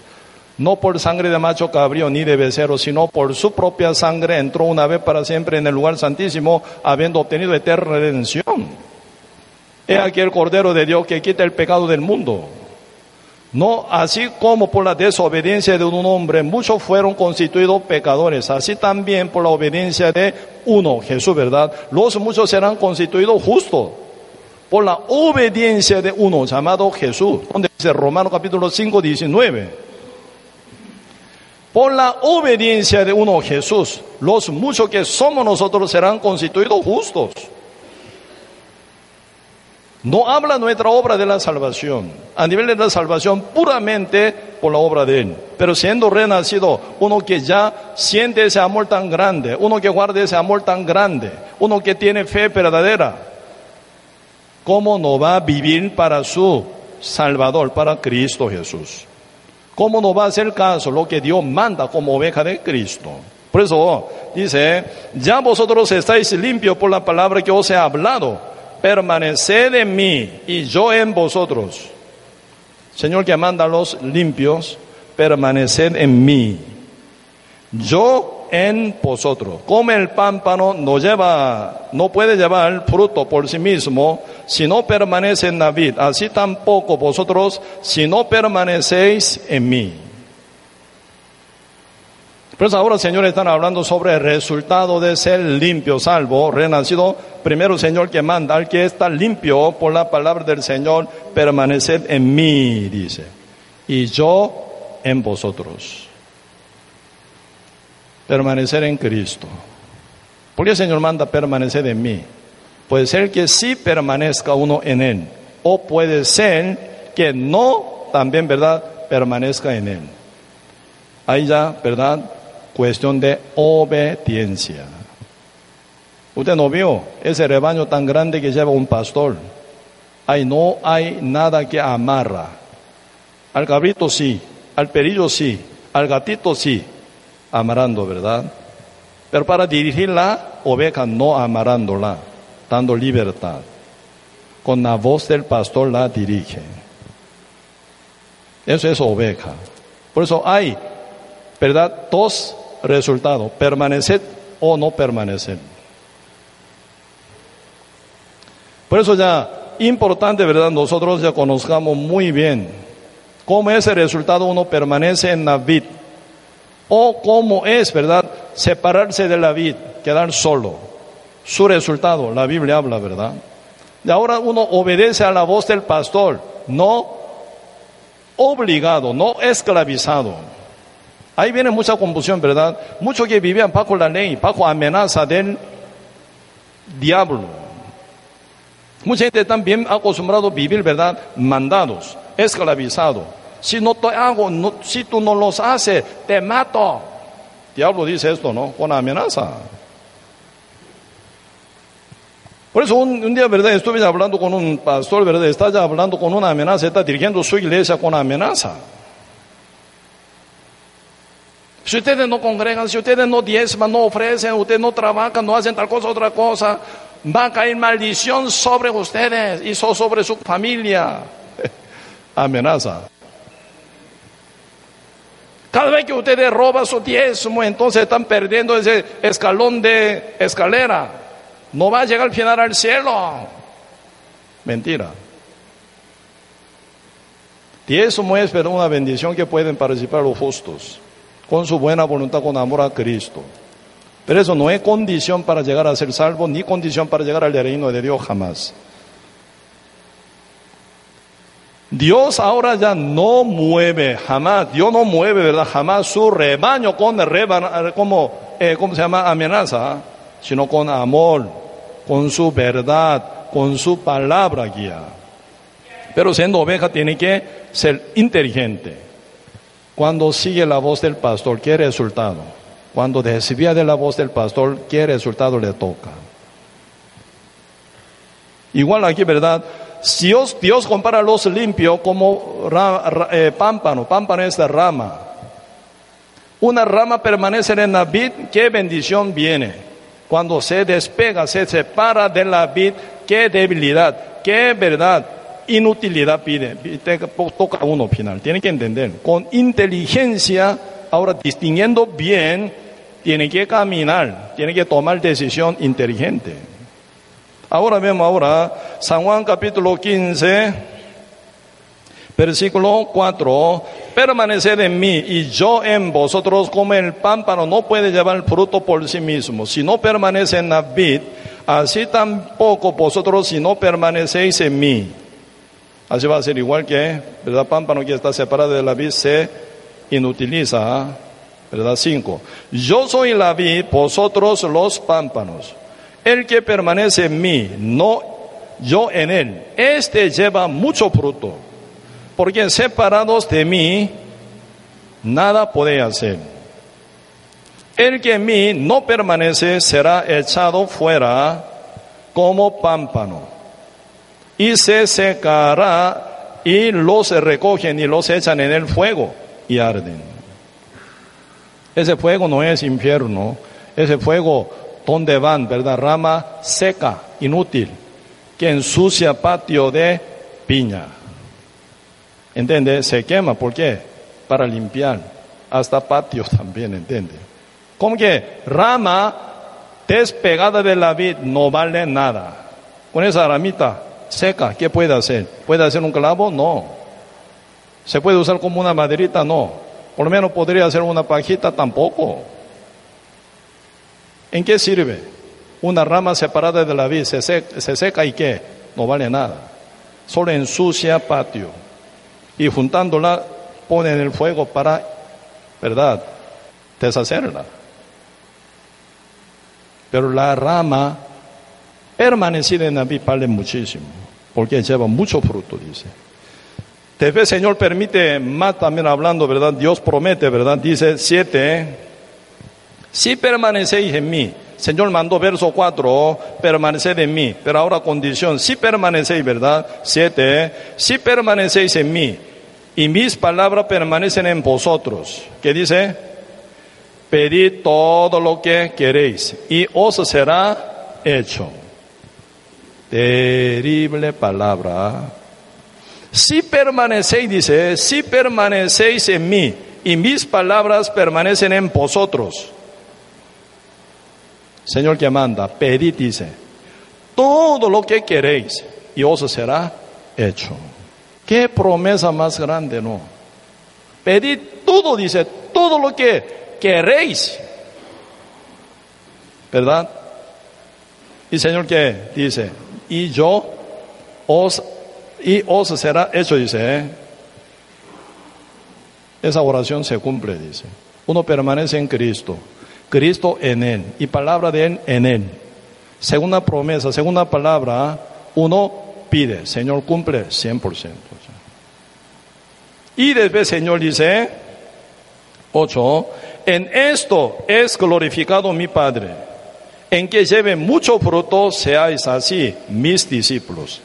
Speaker 1: No por sangre de macho cabrío ni de becerro, sino por su propia sangre entró una vez para siempre en el lugar santísimo, habiendo obtenido eterna redención. He aquí el Cordero de Dios que quita el pecado del mundo. No, así como por la desobediencia de un hombre muchos fueron constituidos pecadores, así también por la obediencia de uno, Jesús, ¿verdad? Los muchos serán constituidos justos por la obediencia de uno, llamado Jesús, donde dice Romanos capítulo 5, 19. Por la obediencia de uno, Jesús, los muchos que somos nosotros serán constituidos justos. No habla nuestra obra de la salvación, a nivel de la salvación puramente por la obra de Él. Pero siendo renacido, uno que ya siente ese amor tan grande, uno que guarda ese amor tan grande, uno que tiene fe verdadera, ¿cómo no va a vivir para su Salvador, para Cristo Jesús? ¿Cómo no va a hacer caso lo que Dios manda como oveja de Cristo? Por eso dice, ya vosotros estáis limpios por la palabra que os he hablado permaneced en mí y yo en vosotros. Señor que manda a los limpios, permaneced en mí. Yo en vosotros. Como el pámpano no lleva, no puede llevar fruto por sí mismo, si no permanece en David. Así tampoco vosotros, si no permanecéis en mí. Pues ahora, Señor, están hablando sobre el resultado de ser limpio, salvo, renacido. Primero, Señor, que manda al que está limpio por la palabra del Señor, permaneced en mí, dice. Y yo en vosotros. Permanecer en Cristo. ¿Por qué el Señor manda permanecer en mí? Puede ser que sí permanezca uno en Él, o puede ser que no también, ¿verdad?, permanezca en Él. Ahí ya, ¿verdad?, cuestión de obediencia. Usted no vio ese rebaño tan grande que lleva un pastor. Ahí no hay nada que amarra. Al cabrito sí, al perillo sí, al gatito sí, amarrando, ¿verdad? Pero para dirigir la oveja no amarrándola, dando libertad. Con la voz del pastor la dirige. Eso es oveja. Por eso hay, ¿verdad? Dos resultados, permanecer o no permanecer. Por eso ya, importante, ¿verdad? Nosotros ya conozcamos muy bien cómo es el resultado uno permanece en la vid. O cómo es, ¿verdad? Separarse de la vid, quedar solo. Su resultado, la Biblia habla, ¿verdad? Y ahora uno obedece a la voz del pastor, no obligado, no esclavizado. Ahí viene mucha confusión, ¿verdad? Muchos que vivían bajo la ley, bajo amenaza del diablo. Mucha gente también acostumbrado a vivir, ¿verdad? Mandados, esclavizados. Si no te hago, si tú no los haces, te mato. Diablo dice esto, ¿no? Con amenaza. Por eso un, día, ¿verdad? Estuve hablando con un pastor, ¿verdad? Está hablando con una amenaza, está dirigiendo su iglesia con amenaza. Si ustedes no congregan, si ustedes no diezman, no ofrecen, ustedes no trabajan, no hacen tal cosa, otra cosa, va a caer maldición sobre ustedes y sobre su familia. Amenaza. Cada vez que ustedes roban su diezmo, entonces están perdiendo ese escalón de escalera. No va a llegar al final al cielo. Mentira. Diezmo es pero una bendición que pueden participar los justos, con su buena voluntad, con amor a Cristo. Pero eso no es condición para llegar a ser salvo, ni condición para llegar al reino de Dios jamás. Dios ahora ya no mueve, jamás, Dios no mueve, ¿verdad? Jamás su rebaño con como, eh, ¿cómo se llama? Amenaza, sino con amor, con su verdad, con su palabra guía. Pero siendo oveja tiene que ser inteligente. Cuando sigue la voz del pastor, ¿qué resultado? Cuando desvía de la voz del pastor, ¿qué resultado le toca? Igual aquí, ¿verdad? Dios, Dios compara los limpios como eh, pámpano. Pámpano es la rama. Una rama permanece en la vid, ¿qué bendición viene? Cuando se despega, se separa de la vid, ¿qué debilidad? ¿Qué verdad? Inutilidad pide. Toca uno final. Tiene que entender. Con inteligencia, ahora distinguiendo bien, tiene que caminar, tiene que tomar decisión inteligente. Ahora vemos ahora San Juan capítulo 15, versículo 4, permaneced en mí y yo en vosotros como el pámpano no puede llevar fruto por sí mismo. Si no permanece en la vid, así tampoco vosotros si no permanecéis en mí. Así va a ser igual que, ¿verdad? Pámpano que está separado de la vid se inutiliza. ¿verdad? 5. Yo soy la vid, vosotros los pámpanos. El que permanece en mí, no yo en él, este lleva mucho fruto. Porque separados de mí, nada puede hacer. El que en mí no permanece será echado fuera como pámpano y se secará y los recogen y los echan en el fuego y arden. Ese fuego no es infierno, ese fuego donde van, ¿verdad? Rama seca, inútil, que ensucia patio de piña. ¿Entiende? Se quema, ¿por qué? Para limpiar, hasta patio también, ¿entiende? Como que rama despegada de la vid no vale nada. Con esa ramita seca, ¿qué puede hacer? ¿Puede hacer un clavo? No. ¿Se puede usar como una maderita? No. Por lo menos podría hacer una pajita tampoco. ¿En qué sirve? Una rama separada de la vid se seca, y qué? No vale nada. Solo ensucia patio. Y juntándola pone el fuego para, ¿verdad? Deshacerla. Pero la rama permanecida en la vid vale muchísimo, porque lleva mucho fruto, dice. Después, Señor, permite más también hablando, ¿verdad? Dios promete, ¿verdad? Dice siete, si permanecéis en mí, Señor mandó verso 4, permaneced en mí, pero ahora condición, si permanecéis, ¿verdad? Siete, si permanecéis en mí y mis palabras permanecen en vosotros, ¿qué dice? Pedid todo lo que queréis y os será hecho. Terrible palabra. Si permanecéis, dice, si permanecéis en mí y mis palabras permanecen en vosotros. Señor que manda, pedid, dice, todo lo que queréis y os será hecho. Qué promesa más grande, ¿no? Pedid todo, dice, todo lo que queréis. ¿Verdad? Y Señor que dice, y yo os, y os será hecho, dice. ¿eh? Esa oración se cumple, dice. Uno permanece en Cristo, Cristo en Él y palabra de Él en Él. Segunda promesa, segunda palabra, uno pide, Señor cumple 100%. Y después Señor dice, 8, en esto es glorificado mi Padre, en que lleve mucho fruto, seáis así mis discípulos.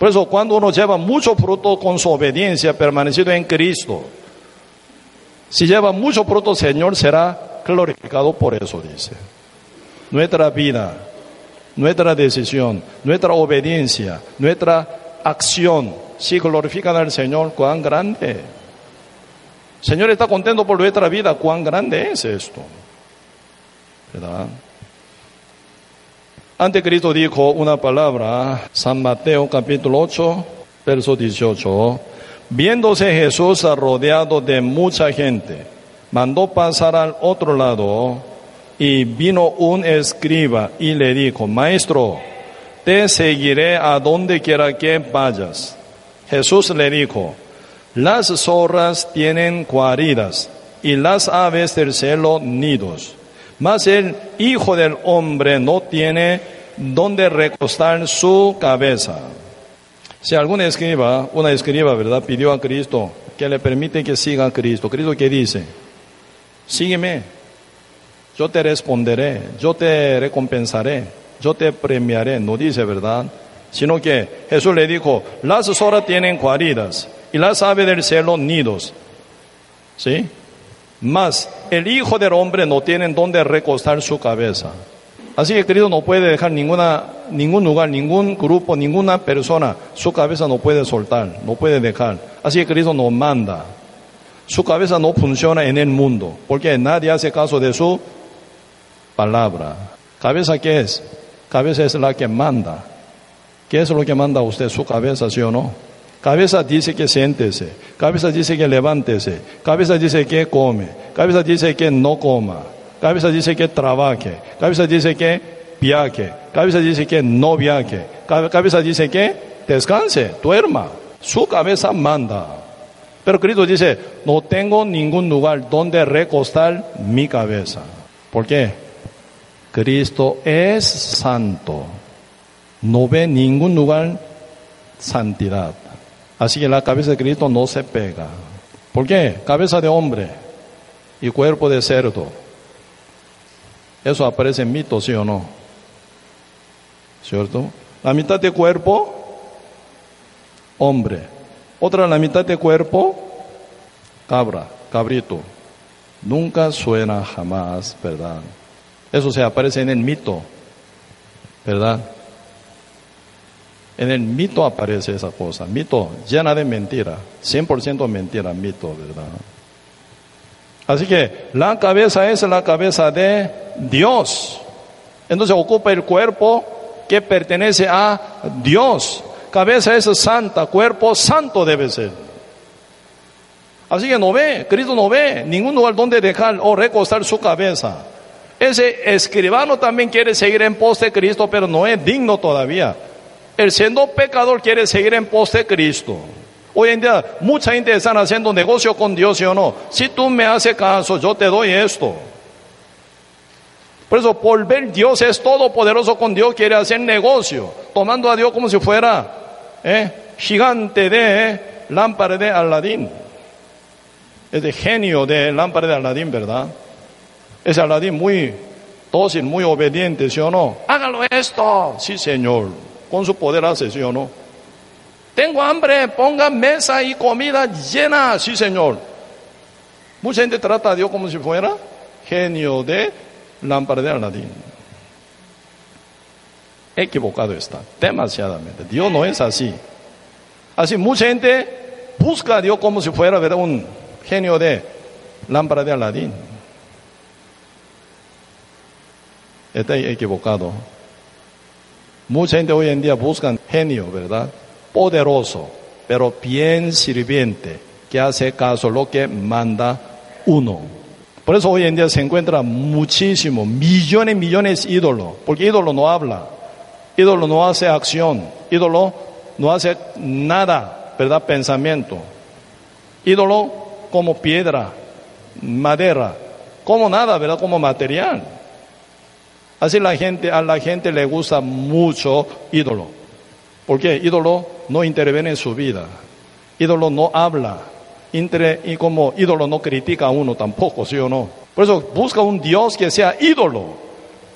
Speaker 1: Por eso cuando uno lleva mucho fruto con su obediencia, permanecido en Cristo, si lleva mucho fruto, Señor será glorificado por eso, dice. Nuestra vida, nuestra decisión, nuestra obediencia, nuestra acción, si glorifican al Señor, cuán grande. Señor está contento por nuestra vida, cuán grande es esto. ¿Verdad? Antes Cristo dijo una palabra, San Mateo capítulo 8, verso 18. Viéndose Jesús rodeado de mucha gente, mandó pasar al otro lado y vino un escriba y le dijo, Maestro, te seguiré a donde quiera que vayas. Jesús le dijo, las zorras tienen guaridas y las aves del cielo nidos, mas el Hijo del Hombre no tiene donde recostar su cabeza. Si algún escriba, una escriba, ¿verdad?, pidió a Cristo que le permite que siga a Cristo. ¿Cristo qué dice? Sígueme, yo te responderé, yo te recompensaré, yo te premiaré. No dice, ¿verdad? Sino que Jesús le dijo, las zorras tienen guaridas y las aves del cielo nidos. ¿Sí? Mas el Hijo del Hombre no tiene donde recostar su cabeza. Así que querido no puede dejar ninguna, ningún lugar, ningún grupo, ninguna persona. Su cabeza no puede soltar, no puede dejar. Así que Cristo nos manda. Su cabeza no funciona en el mundo, porque nadie hace caso de su palabra. ¿Cabeza qué es? Cabeza es la que manda. ¿Qué es lo que manda usted? Su cabeza, ¿sí o no? Cabeza dice que siéntese, cabeza dice que levántese, cabeza dice que come, cabeza dice que no coma, cabeza dice que trabaje, cabeza dice que viaje, cabeza dice que no viaje, cabeza dice que descanse, duerma. Su cabeza manda. Pero Cristo dice, no tengo ningún lugar donde recostar mi cabeza. ¿Por qué? Cristo es santo. No ve ningún lugar santidad. Así que la cabeza de Cristo no se pega. ¿Por qué? Cabeza de hombre y cuerpo de cerdo. Eso aparece en mito, ¿sí o no? ¿Cierto? La mitad de cuerpo, hombre. Otra la mitad de cuerpo, cabra, cabrito. Nunca suena jamás, ¿verdad? Eso se aparece en el mito, ¿verdad? En el mito aparece esa cosa. Mito llena de mentira. 100% mentira, mito, ¿verdad? Así que la cabeza es la cabeza de Dios. Entonces ocupa el cuerpo que pertenece a Dios. Cabeza es santa, cuerpo santo debe ser. Así que no ve, Cristo no ve ningún lugar donde dejar o recostar su cabeza. Ese escribano también quiere seguir en pos de Cristo, pero no es digno todavía. El siendo pecador quiere seguir en pos de Cristo. Hoy en día mucha gente está haciendo negocio con Dios, ¿sí o no? Si tú me haces caso, yo te doy esto. Por eso, por ver Dios es todopoderoso con Dios, quiere hacer negocio, tomando a Dios como si fuera ¿eh? gigante de lámpara de Aladín. Es de genio de lámpara de Aladín, ¿verdad? Es Aladín muy dócil, muy obediente, ¿sí o no? Hágalo esto, sí, Señor. Con su poder hace, ¿sí o no? Tengo hambre, ponga mesa y comida llena, sí, Señor. Mucha gente trata a Dios como si fuera genio de lámpara de Aladín. Equivocado está, demasiadamente. Dios no es así. Así mucha gente busca a Dios como si fuera un genio de lámpara de Aladín. Está equivocado. Mucha gente hoy en día busca genio, ¿verdad? Poderoso, pero bien sirviente, que hace caso lo que manda uno. Por eso hoy en día se encuentra muchísimo, millones y millones de ídolos, porque ídolo no habla, ídolo no hace acción, ídolo no hace nada, ¿verdad? Pensamiento. Ídolo como piedra, madera, como nada, ¿verdad? Como material. Así la gente, a la gente le gusta mucho ídolo. Porque ídolo no interviene en su vida. Ídolo no habla. y como ídolo no critica a uno tampoco, ¿sí o no? Por eso busca un Dios que sea ídolo.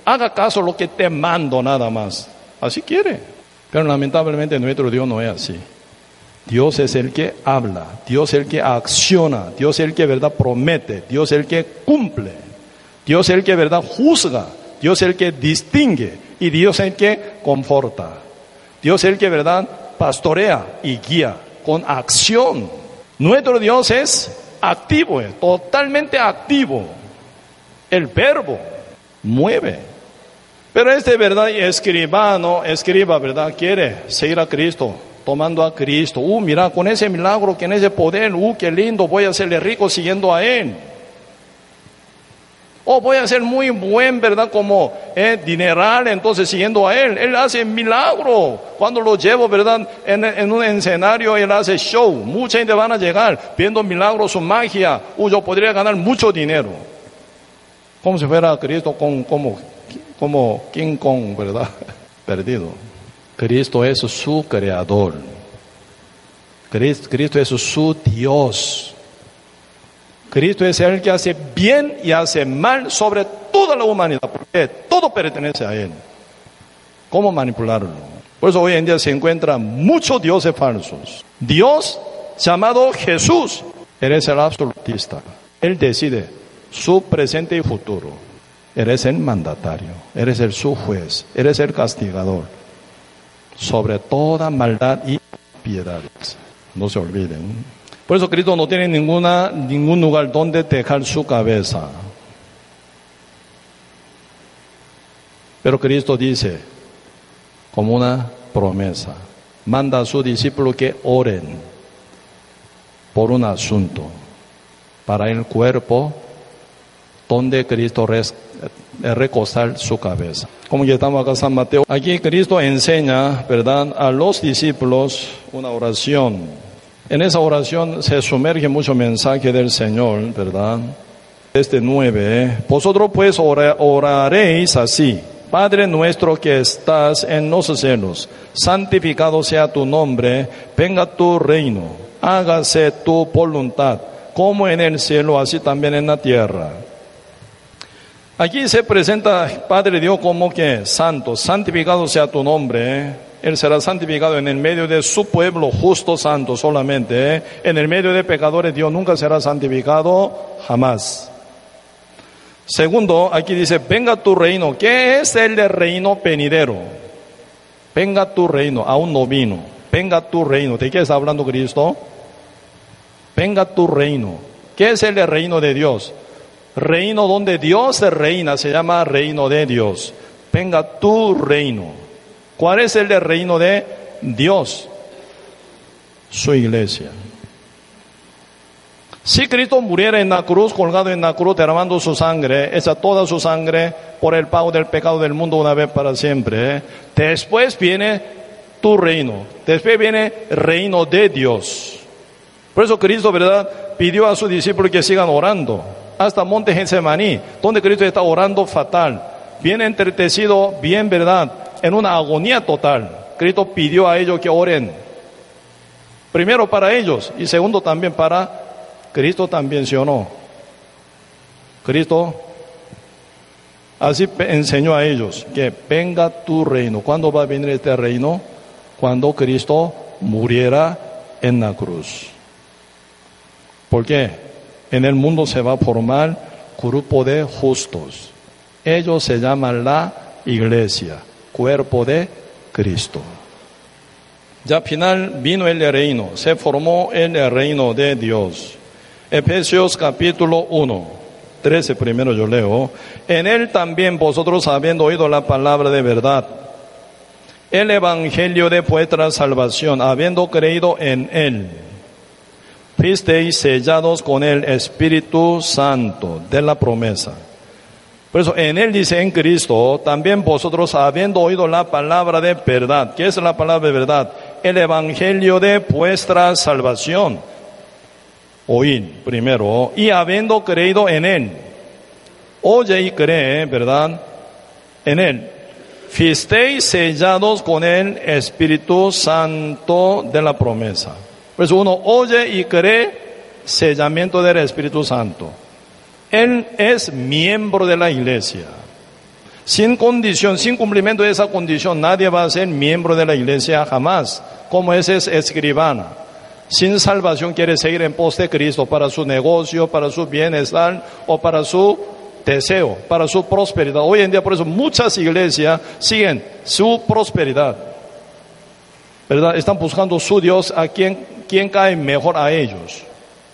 Speaker 1: Haga caso lo que te mando nada más. Así quiere. Pero lamentablemente nuestro Dios no es así. Dios es el que habla, Dios es el que acciona, Dios es el que verdad promete, Dios es el que cumple, Dios es el que verdad juzga, Dios es el que distingue y Dios es el que conforta. Dios es el que, ¿verdad?, pastorea y guía con acción. Nuestro Dios es activo, es totalmente activo. El verbo mueve. Pero este, ¿verdad?, escribano, escriba, ¿verdad?, quiere seguir a Cristo, tomando a Cristo. Uh, mira, con ese milagro, con ese poder, uh, qué lindo, voy a hacerle rico siguiendo a Él. Oh, voy a ser muy buen, ¿verdad? Como eh, dineral, entonces siguiendo a Él. Él hace milagro. Cuando lo llevo, ¿verdad? En, un escenario, Él hace show. Mucha gente van a llegar viendo milagros, su magia. Uh, yo podría ganar mucho dinero. Como si fuera Cristo con, como, como King Kong, ¿verdad? Perdido. Cristo es su creador. Cristo es su Dios. Cristo es el que hace bien y hace mal sobre toda la humanidad, porque todo pertenece a Él. ¿Cómo manipularlo? Por eso hoy en día se encuentran muchos dioses falsos. Dios llamado Jesús, eres el absolutista. Él decide su presente y futuro. Eres el mandatario, eres el juez, eres el castigador sobre toda maldad y piedad. No se olviden. Por eso Cristo no tiene ninguna, ningún lugar donde dejar su cabeza. Pero Cristo dice, como una promesa, manda a su discípulo que oren por un asunto, para el cuerpo donde Cristo recostar su cabeza. Como ya estamos acá San Mateo, aquí Cristo enseña, ¿verdad?, a los discípulos una oración en esa oración se sumerge mucho mensaje del Señor, ¿verdad? Este nueve, vosotros pues oraréis así. Padre nuestro que estás en los cielos, santificado sea tu nombre, venga tu reino, hágase tu voluntad, como en el cielo, así también en la tierra. Aquí se presenta Padre Dios como que santo, santificado sea tu nombre. ¿eh? Él será santificado en el medio de su pueblo justo santo solamente. ¿eh? En el medio de pecadores Dios nunca será santificado jamás. Segundo, aquí dice, venga tu reino. ¿Qué es el de reino venidero? Venga tu reino, aún no vino. Venga tu reino. ¿De qué está hablando Cristo? Venga tu reino. ¿Qué es el de reino de Dios? Reino donde Dios reina, se llama reino de Dios. Venga tu reino. ¿Cuál es el reino de Dios? Su iglesia. Si Cristo muriera en la cruz, colgado en la cruz, derramando su sangre, esa toda su sangre por el pago del pecado del mundo una vez para siempre. ¿eh? Después viene tu reino. Después viene reino de Dios. Por eso Cristo, ¿verdad? Pidió a sus discípulos que sigan orando. Hasta Monte Getsemaní, donde Cristo está orando fatal bien entretecido, bien verdad, en una agonía total. Cristo pidió a ellos que oren. Primero para ellos y segundo también para Cristo también, ¿sí o? Cristo así enseñó a ellos que venga tu reino. ¿Cuándo va a venir este reino? Cuando Cristo muriera en la cruz. ¿Por qué? En el mundo se va a formar grupo de justos. Ellos se llaman la iglesia, cuerpo de Cristo. Ya final vino el reino, se formó el reino de Dios. Efesios capítulo 1, 13 primero yo leo. En él también vosotros habiendo oído la palabra de verdad, el evangelio de vuestra salvación, habiendo creído en él, fuisteis sellados con el Espíritu Santo de la promesa. Por eso en él dice en Cristo, también vosotros habiendo oído la palabra de verdad. ¿Qué es la palabra de verdad? El evangelio de vuestra salvación oír primero y habiendo creído en Él. Oye y cree, ¿verdad? En Él. Fisteis sellados con el Espíritu Santo de la promesa. Pues uno oye y cree sellamiento del Espíritu Santo. Él es miembro de la iglesia. Sin condición, sin cumplimiento de esa condición, nadie va a ser miembro de la iglesia jamás, como ese es escribana sin salvación quiere seguir en pos de Cristo para su negocio, para su bienestar o para su deseo, para su prosperidad. Hoy en día por eso muchas iglesias siguen su prosperidad. ¿Verdad? Están buscando su Dios a quien, quien cae mejor a ellos.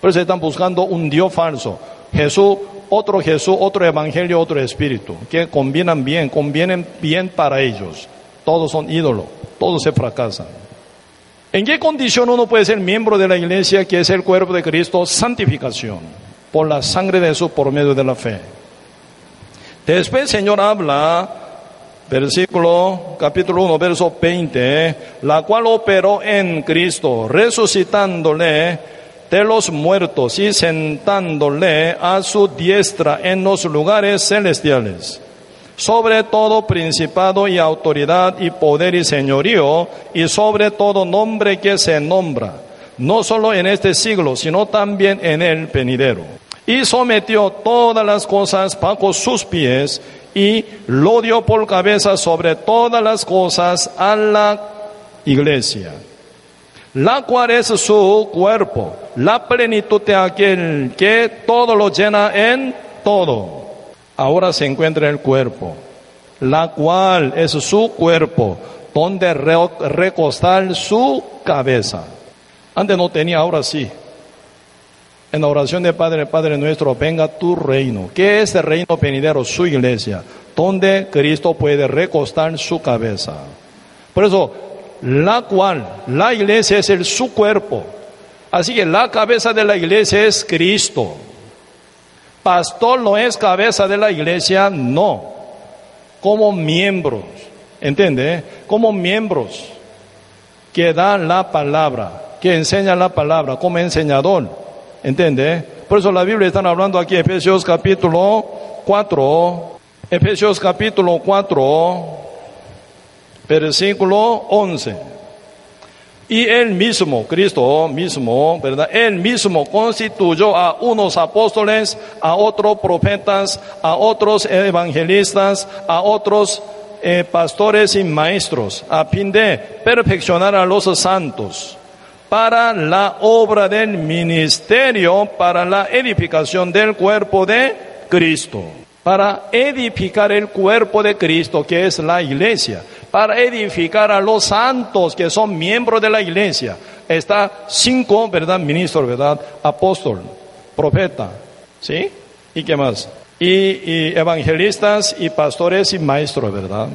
Speaker 1: Por eso están buscando un Dios falso. Jesús, otro Jesús, otro evangelio, otro espíritu, que combinan bien, convienen bien para ellos. Todos son ídolos, todos se fracasan. ¿En qué condición uno puede ser miembro de la iglesia que es el cuerpo de Cristo? Santificación, por la sangre de Jesús, por medio de la fe. Después el Señor habla, versículo, capítulo 1, verso 20, la cual operó en Cristo, resucitándole de los muertos y sentándole a su diestra en los lugares celestiales sobre todo principado y autoridad y poder y señorío, y sobre todo nombre que se nombra, no solo en este siglo, sino también en el venidero. Y sometió todas las cosas bajo sus pies, y lo dio por cabeza sobre todas las cosas a la iglesia, la cual es su cuerpo, la plenitud de aquel que todo lo llena en todo ahora se encuentra el cuerpo, la cual es su cuerpo, donde recostar su cabeza. Antes no tenía, ahora sí. En la oración de Padre, Padre nuestro, venga tu reino. ¿Qué es el reino venidero? Su iglesia, donde Cristo puede recostar su cabeza. Por eso, la cual, la iglesia es el su cuerpo. Así que la cabeza de la iglesia es Cristo. Pastor no es cabeza de la iglesia, no. Como miembros, ¿entiende? Como miembros que dan la palabra, que enseñan la palabra, como enseñador, ¿entiende? Por eso la Biblia está hablando aquí, Efesios capítulo 4, Efesios capítulo 4, versículo 11. Y él mismo, Cristo mismo, ¿verdad? Él mismo constituyó a unos apóstoles, a otros profetas, a otros evangelistas, a otros eh, pastores y maestros, a fin de perfeccionar a los santos para la obra del ministerio, para la edificación del cuerpo de Cristo para edificar el cuerpo de Cristo, que es la iglesia, para edificar a los santos que son miembros de la iglesia. Está cinco, ¿verdad? Ministros, ¿verdad? Apóstol, profeta, ¿sí? ¿Y qué más? Y, evangelistas y pastores y maestros, ¿verdad?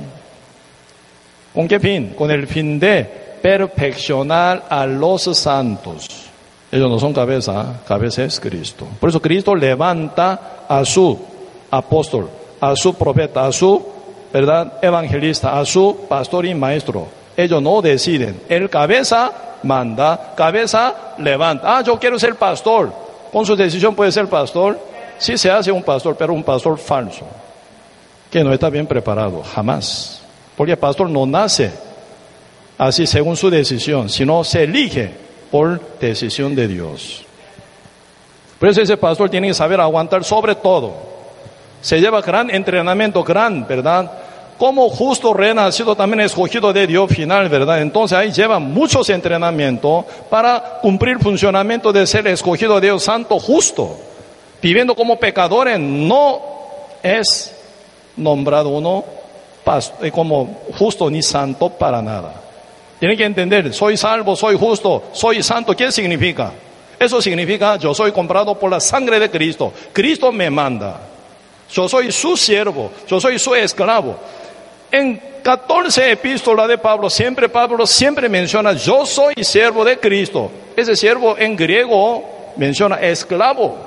Speaker 1: ¿Con qué fin? Con el fin de perfeccionar a los santos. Ellos no son cabeza, ¿eh? cabeza es Cristo. Por eso Cristo levanta a su apóstol, a su profeta, a su, ¿verdad? Evangelista, a su pastor y maestro. Ellos no deciden. El cabeza manda, cabeza levanta. Ah, yo quiero ser pastor. Con su decisión puede ser pastor. Sí se hace un pastor, pero un pastor falso.
Speaker 2: que no está bien preparado, jamás. Porque el pastor no nace así según su decisión, sino se elige por decisión de Dios. Por eso ese pastor tiene que saber aguantar sobre todo. Se lleva gran entrenamiento, gran, ¿verdad? Como justo renacido también escogido de Dios final, ¿verdad? Entonces ahí lleva muchos entrenamientos para cumplir funcionamiento de ser escogido de Dios santo justo. Viviendo como pecadores no es nombrado uno eh, como justo ni santo para nada. Tiene que entender, soy salvo, soy justo, soy santo. ¿Qué significa? Eso significa, yo soy comprado por la sangre de Cristo. Cristo me manda. Yo soy su siervo, yo soy su esclavo. En 14 epístolas de Pablo, siempre Pablo siempre menciona, yo soy siervo de Cristo. Ese siervo en griego menciona esclavo.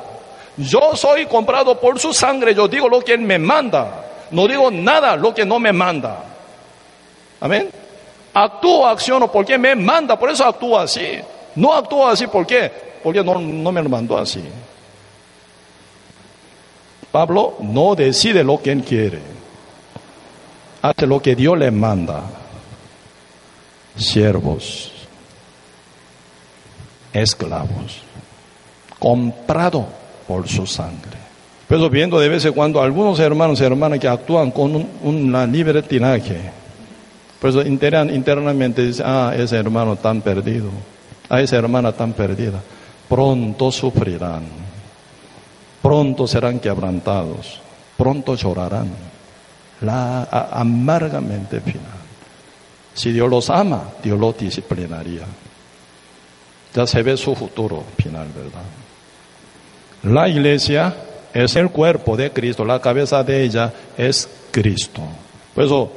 Speaker 2: Yo soy comprado por su sangre, yo digo lo que él me manda. No digo nada lo que no me manda. Amén. Actúo, acciono porque me manda, por eso actúo así. No actúo así. Porque no, no me lo mandó así. Pablo no decide lo que él quiere. Hace lo que Dios le manda. Siervos, esclavos, comprado por su sangre. Pero viendo de vez en cuando algunos hermanos y hermanas que actúan con un, un libertinaje, pues internamente dicen, ah, ese hermano tan perdido, a esa hermana tan perdida, pronto sufrirán, pronto serán quebrantados, pronto llorarán, la amargamente final. Si Dios los ama, Dios los disciplinaría. Ya se ve su futuro final, ¿verdad? La iglesia es el cuerpo de Cristo, la cabeza de ella es Cristo. Por eso,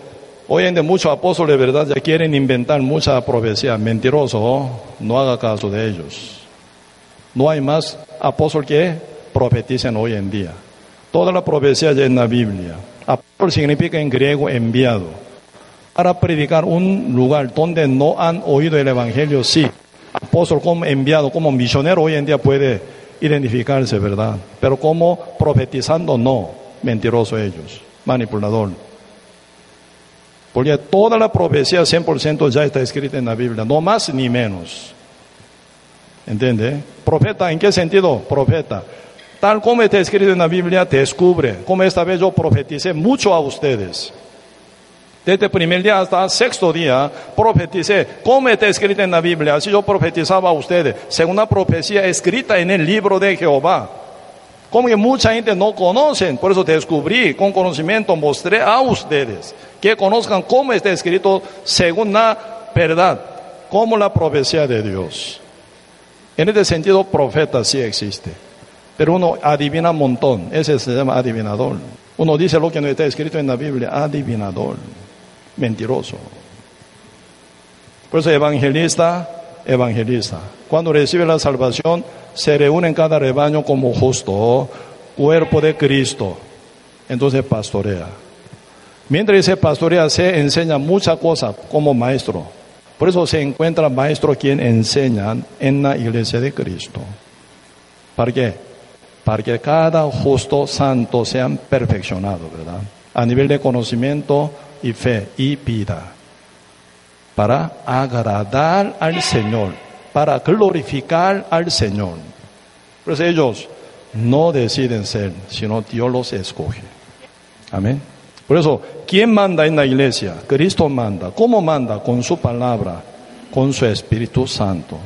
Speaker 2: hoy en día muchos apóstoles, ¿verdad? Ya quieren inventar mucha profecía. Mentiroso, no haga caso de ellos. No hay más apóstoles que profeticen hoy en día. Toda la profecía ya en la Biblia. Apóstol significa en griego enviado. Para predicar un lugar donde no han oído el Evangelio, sí. Apóstol como enviado, como misionero hoy en día puede identificarse, ¿verdad? Pero como profetizando, no. Mentiroso ellos, manipulador. Porque toda la profecía 100% ya está escrita en la Biblia, no más ni menos. ¿Entiende? Profeta, ¿en qué sentido? Profeta. Tal como está escrito en la Biblia, descubre. Como esta vez yo profeticé mucho a ustedes. Desde el primer día hasta el sexto día, profeticé. Como está escrito en la Biblia, así yo profetizaba a ustedes. Según la profecía escrita en el libro de Jehová. Como que mucha gente no conocen, por eso descubrí, con conocimiento mostré a ustedes que conozcan cómo está escrito según la verdad, como la profecía de Dios. En este sentido, profeta sí existe. Pero uno adivina un montón. Ese se llama adivinador. Uno dice lo que no está escrito en la Biblia, adivinador. Mentiroso. Por eso evangelista, evangelista. Cuando recibe la salvación, se reúne en cada rebaño como justo, cuerpo de Cristo. Entonces pastorea. Mientras ese pastorea, se enseña muchas cosas como maestro. Por eso se encuentra maestro quien enseña en la iglesia de Cristo. ¿Para qué? Para que cada justo santo sean perfeccionados, ¿verdad? A nivel de conocimiento y fe y vida. Para agradar al Señor, para glorificar al Señor. Pues ellos no deciden ser, sino Dios los escoge. Amén. Por eso, ¿quién manda en la iglesia? Cristo manda. ¿Cómo manda? Con su palabra, con su Espíritu Santo.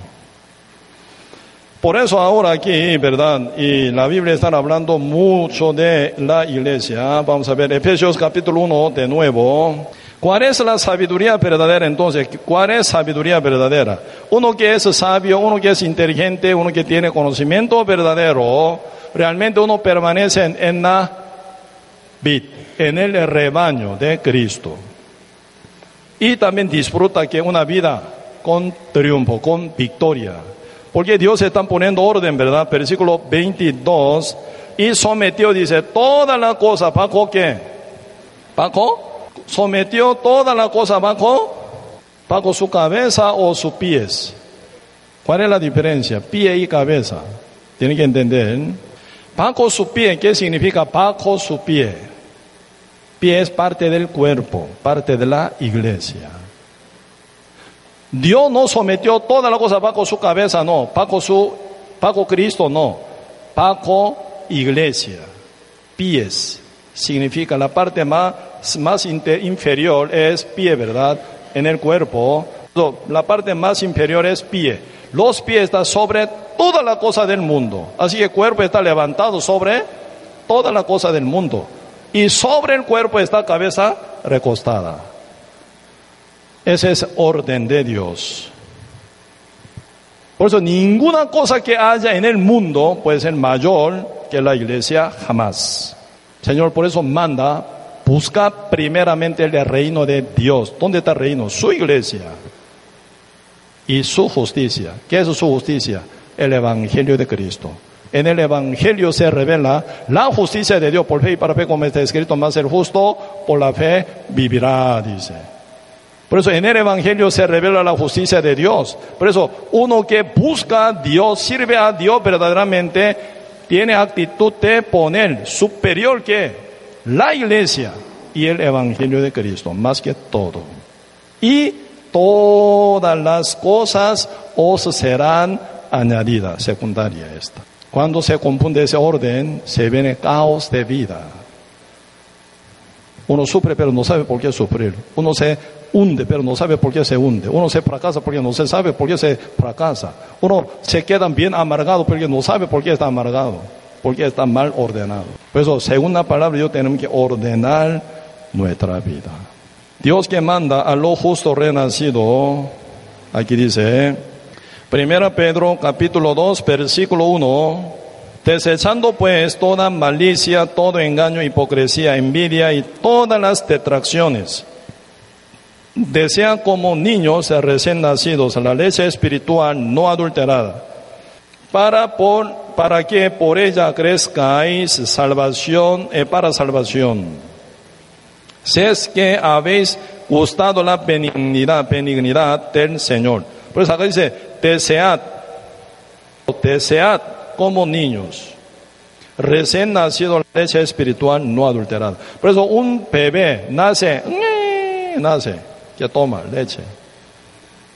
Speaker 2: Por eso ahora aquí, ¿verdad? Y la Biblia está hablando mucho de la iglesia. Vamos a ver Efesios capítulo 1 de nuevo. ¿Cuál es la sabiduría verdadera entonces? ¿Cuál es sabiduría verdadera? Uno que es sabio, uno que es inteligente, uno que tiene conocimiento verdadero, realmente uno permanece en, la vid en el rebaño de Cristo. Y también disfruta que una vida con triunfo, con victoria. Porque Dios está poniendo orden, ¿verdad? Versículo 22. Y sometió, dice, toda la cosa bajo qué? Bajo. Sometió toda la cosa bajo, bajo su cabeza o sus pies. ¿Cuál es la diferencia? Pie y cabeza. Tienen que entender. Bajo su pie, ¿qué significa bajo su pie? Pie es parte del cuerpo, parte de la iglesia. Dios no sometió toda la cosa bajo su cabeza, no. Bajo su, bajo Cristo, no. Bajo iglesia. Pies. Significa la parte más, más inferior es pie, ¿verdad? En el cuerpo. La parte más inferior es pie. Los pies están sobre toda la cosa del mundo. Así que el cuerpo está levantado sobre toda la cosa del mundo. Y sobre el cuerpo está cabeza recostada. Ese es orden de Dios. Por eso ninguna cosa que haya en el mundo puede ser mayor que la iglesia jamás. Señor, por eso manda, busca primeramente el reino de Dios. ¿Dónde está el reino? Su iglesia. Y su justicia. ¿Qué es su justicia? El Evangelio de Cristo. En el Evangelio se revela la justicia de Dios por fe y para fe, como está escrito, más el justo por la fe vivirá, dice. Por eso en el Evangelio se revela la justicia de Dios. Por eso uno que busca a Dios, sirve a Dios verdaderamente, tiene actitud de poner superior que la iglesia y el Evangelio de Cristo, más que todo. Y todas las cosas os serán añadidas, secundaria esta. Cuando se confunde ese orden, se viene caos de vida. Uno sufre pero no sabe por qué sufrir. Uno se hunde pero no sabe por qué se hunde. Uno se fracasa porque no se sabe por qué se fracasa. Uno se queda bien amargado porque no sabe por qué está amargado. Porque está mal ordenado. Por eso, según la palabra, Dios tenemos que ordenar nuestra vida. Dios que manda a lo justo renacido, aquí dice, Primera Pedro capítulo 2 versículo 1. Desechando pues toda malicia, todo engaño, hipocresía, envidia y todas las detracciones. Desea como niños recién nacidos la leche espiritual no adulterada, para, por, para que por ella crezcáis salvación, eh, para salvación. Si es que habéis gustado la benignidad, benignidad del Señor. Pues acá dice, desead, desead como niños, recién nacido leche espiritual no adulterada. Por eso un bebé nace, nace, que toma leche.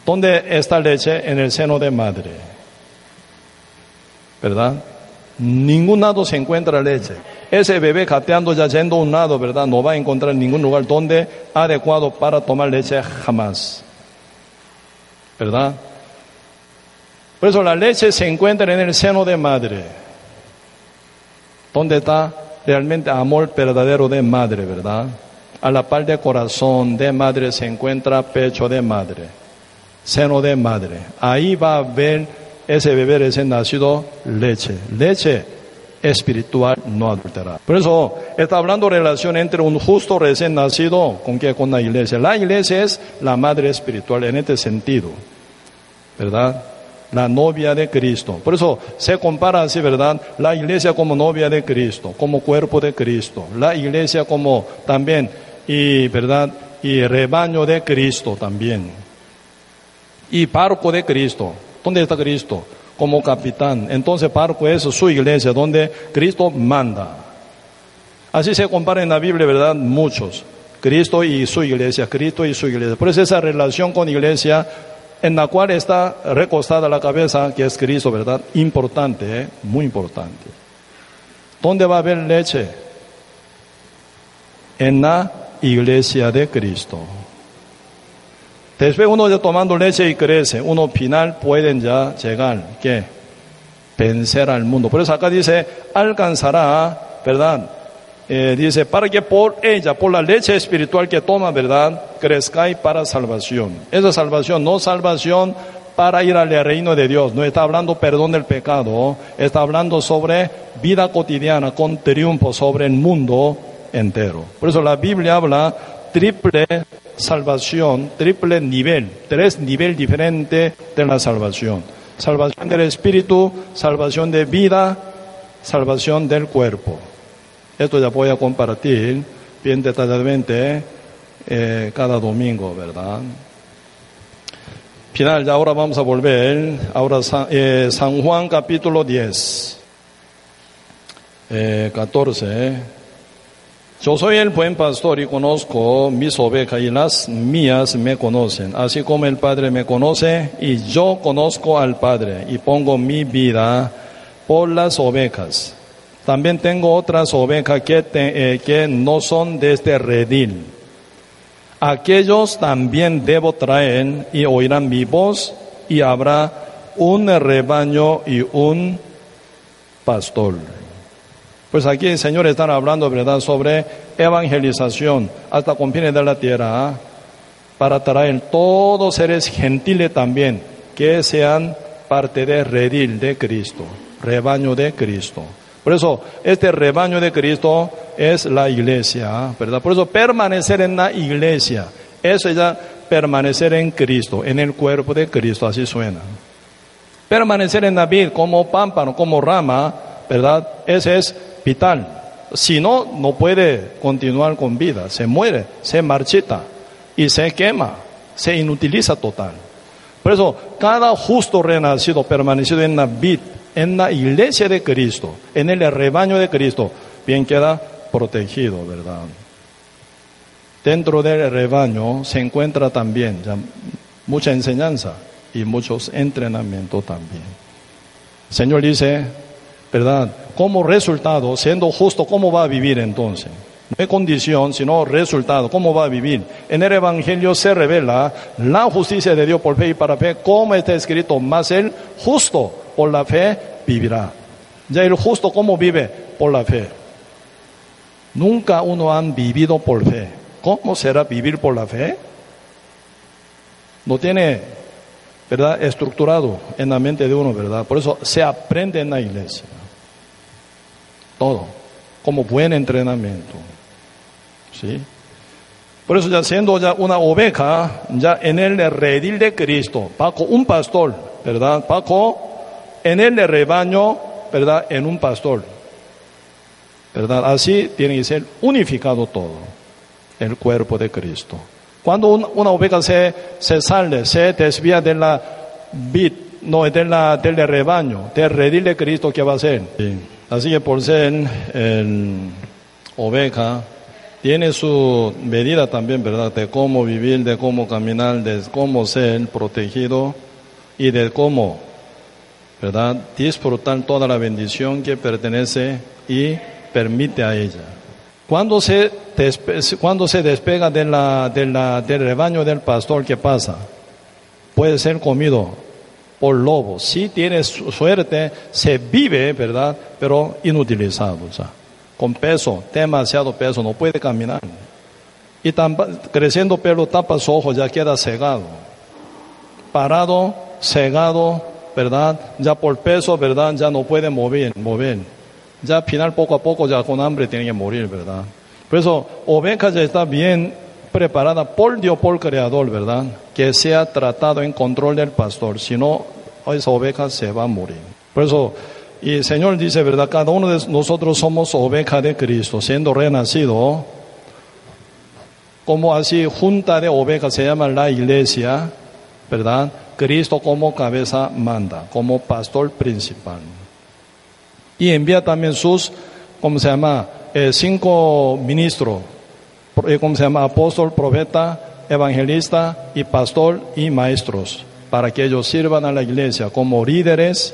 Speaker 2: ¿Dónde está leche? En el seno de madre. ¿Verdad? Ningún lado se encuentra leche. Ese bebé jateando, ya yendo a un lado, ¿verdad? No va a encontrar ningún lugar donde adecuado para tomar leche jamás. ¿Verdad? Por eso la leche se encuentra en el seno de madre, donde está realmente amor verdadero de madre, ¿verdad? A la par de corazón de madre se encuentra pecho de madre, seno de madre. Ahí va a ver ese bebé recién nacido leche, leche espiritual no adulterada. Por eso está hablando relación entre un justo recién nacido con que con la iglesia. La iglesia es la madre espiritual en este sentido, ¿verdad? la novia de Cristo. Por eso se compara así, ¿verdad? La iglesia como novia de Cristo, como cuerpo de Cristo. La iglesia como también, y, ¿verdad? Y rebaño de Cristo también. Y parco de Cristo. ¿Dónde está Cristo? Como capitán. Entonces parco es su iglesia, donde Cristo manda. Así se compara en la Biblia, ¿verdad? Muchos. Cristo y su iglesia, Cristo y su iglesia. Por eso esa relación con iglesia en la cual está recostada la cabeza, que es Cristo, ¿verdad? Importante, ¿eh? muy importante. ¿Dónde va a haber leche? En la iglesia de Cristo. Después uno ya tomando leche y crece, uno final pueden ya llegar, ¿qué? Vencer al mundo. Por eso acá dice, alcanzará, ¿verdad? Eh, dice, para que por ella, por la leche espiritual que toma, ¿verdad? Crezcáis para salvación. Esa salvación, no salvación para ir al reino de Dios. No está hablando perdón del pecado, está hablando sobre vida cotidiana con triunfo sobre el mundo entero. Por eso la Biblia habla triple salvación, triple nivel, tres niveles diferentes de la salvación. Salvación del espíritu, salvación de vida, salvación del cuerpo. Esto ya voy a compartir bien detalladamente eh, cada domingo, ¿verdad? Final, ya ahora vamos a volver. Ahora eh, San, Juan capítulo 10, 14. Yo soy el buen pastor y conozco mis ovejas y las mías me conocen, así como el Padre me conoce y yo conozco al Padre y pongo mi vida por las ovejas. También tengo otras ovejas que, eh, que no son de este redil. Aquellos también debo traer y oirán mi voz y habrá un rebaño y un pastor. Pues aquí el Señor está hablando, ¿verdad?, sobre evangelización hasta confines de la tierra, ¿ah? para traer todos seres gentiles también, que sean parte del redil de Cristo, rebaño de Cristo. Por eso, este rebaño de Cristo es la iglesia, ¿ah? ¿verdad? Por eso, permanecer en la iglesia, eso es ya permanecer en Cristo, en el cuerpo de Cristo, así suena. Permanecer en David como pámpano, como rama, ¿verdad? Ese es vital. Si no, no puede continuar con vida. Se muere, se marchita y se quema, se inutiliza total. Por eso, cada justo renacido, permanecido en la vid, en la iglesia de Cristo, en el rebaño de Cristo, bien queda protegido, ¿verdad? Dentro del rebaño se encuentra también mucha enseñanza y muchos entrenamientos también. Señor dice, ¿verdad? Como resultado, siendo justo, ¿cómo va a vivir entonces? No hay condición, sino resultado. ¿Cómo va a vivir? En el Evangelio se revela la justicia de Dios por fe y para fe, como está escrito, más el justo por la fe vivirá. Ya el justo, ¿cómo vive? Por la fe. Nunca uno han vivido por fe. ¿Cómo será vivir por la fe? No tiene, ¿verdad? Estructurado en la mente de uno, ¿verdad? Por eso se aprende en la iglesia todo, como buen entrenamiento. ¿Sí? Por eso ya siendo ya una oveja, ya en el redil de Cristo, Paco, un pastor, ¿verdad? Paco, en el rebaño, ¿verdad? En un pastor. ¿Verdad? Así tiene que ser unificado todo, el cuerpo de Cristo. Cuando una, oveja se, se sale, se desvía de la vid, no, de la, del rebaño, del redil de Cristo, ¿qué va a hacer? Así que por ser el oveja, tiene su medida también, ¿verdad? De cómo vivir, de cómo caminar, de cómo ser protegido y de cómo, ¿verdad? Disfrutar toda la bendición que pertenece y permite a ella. Cuando se, cuando se despega de la, de del rebaño del pastor, ¿qué pasa? Puede ser comido por lobo. Si tiene suerte, se vive, ¿verdad? Pero inutilizado, sea, con peso, demasiado peso, no puede caminar. Y creciendo pelo tapa su ojo, ya queda cegado. Parado, cegado, ¿verdad? Ya por peso, ¿verdad? Ya no puede mover, mover. Ya al final, poco a poco, ya con hambre tiene que morir, ¿verdad? Por eso, oveja ya está bien preparada por Dios, por el Creador, ¿verdad? Que sea tratado en control del pastor, si no, esa oveja se va a morir. Por eso, y el Señor dice, ¿verdad? Cada uno de nosotros somos oveja de Cristo, siendo renacido, como así junta de ovejas se llama la iglesia, ¿verdad? Cristo como cabeza manda, como pastor principal. Y envía también sus, ¿cómo se llama? Eh, cinco ministros ¿cómo se llama? Apóstol, profeta, evangelista y pastor y maestros, para que ellos sirvan a la iglesia como líderes.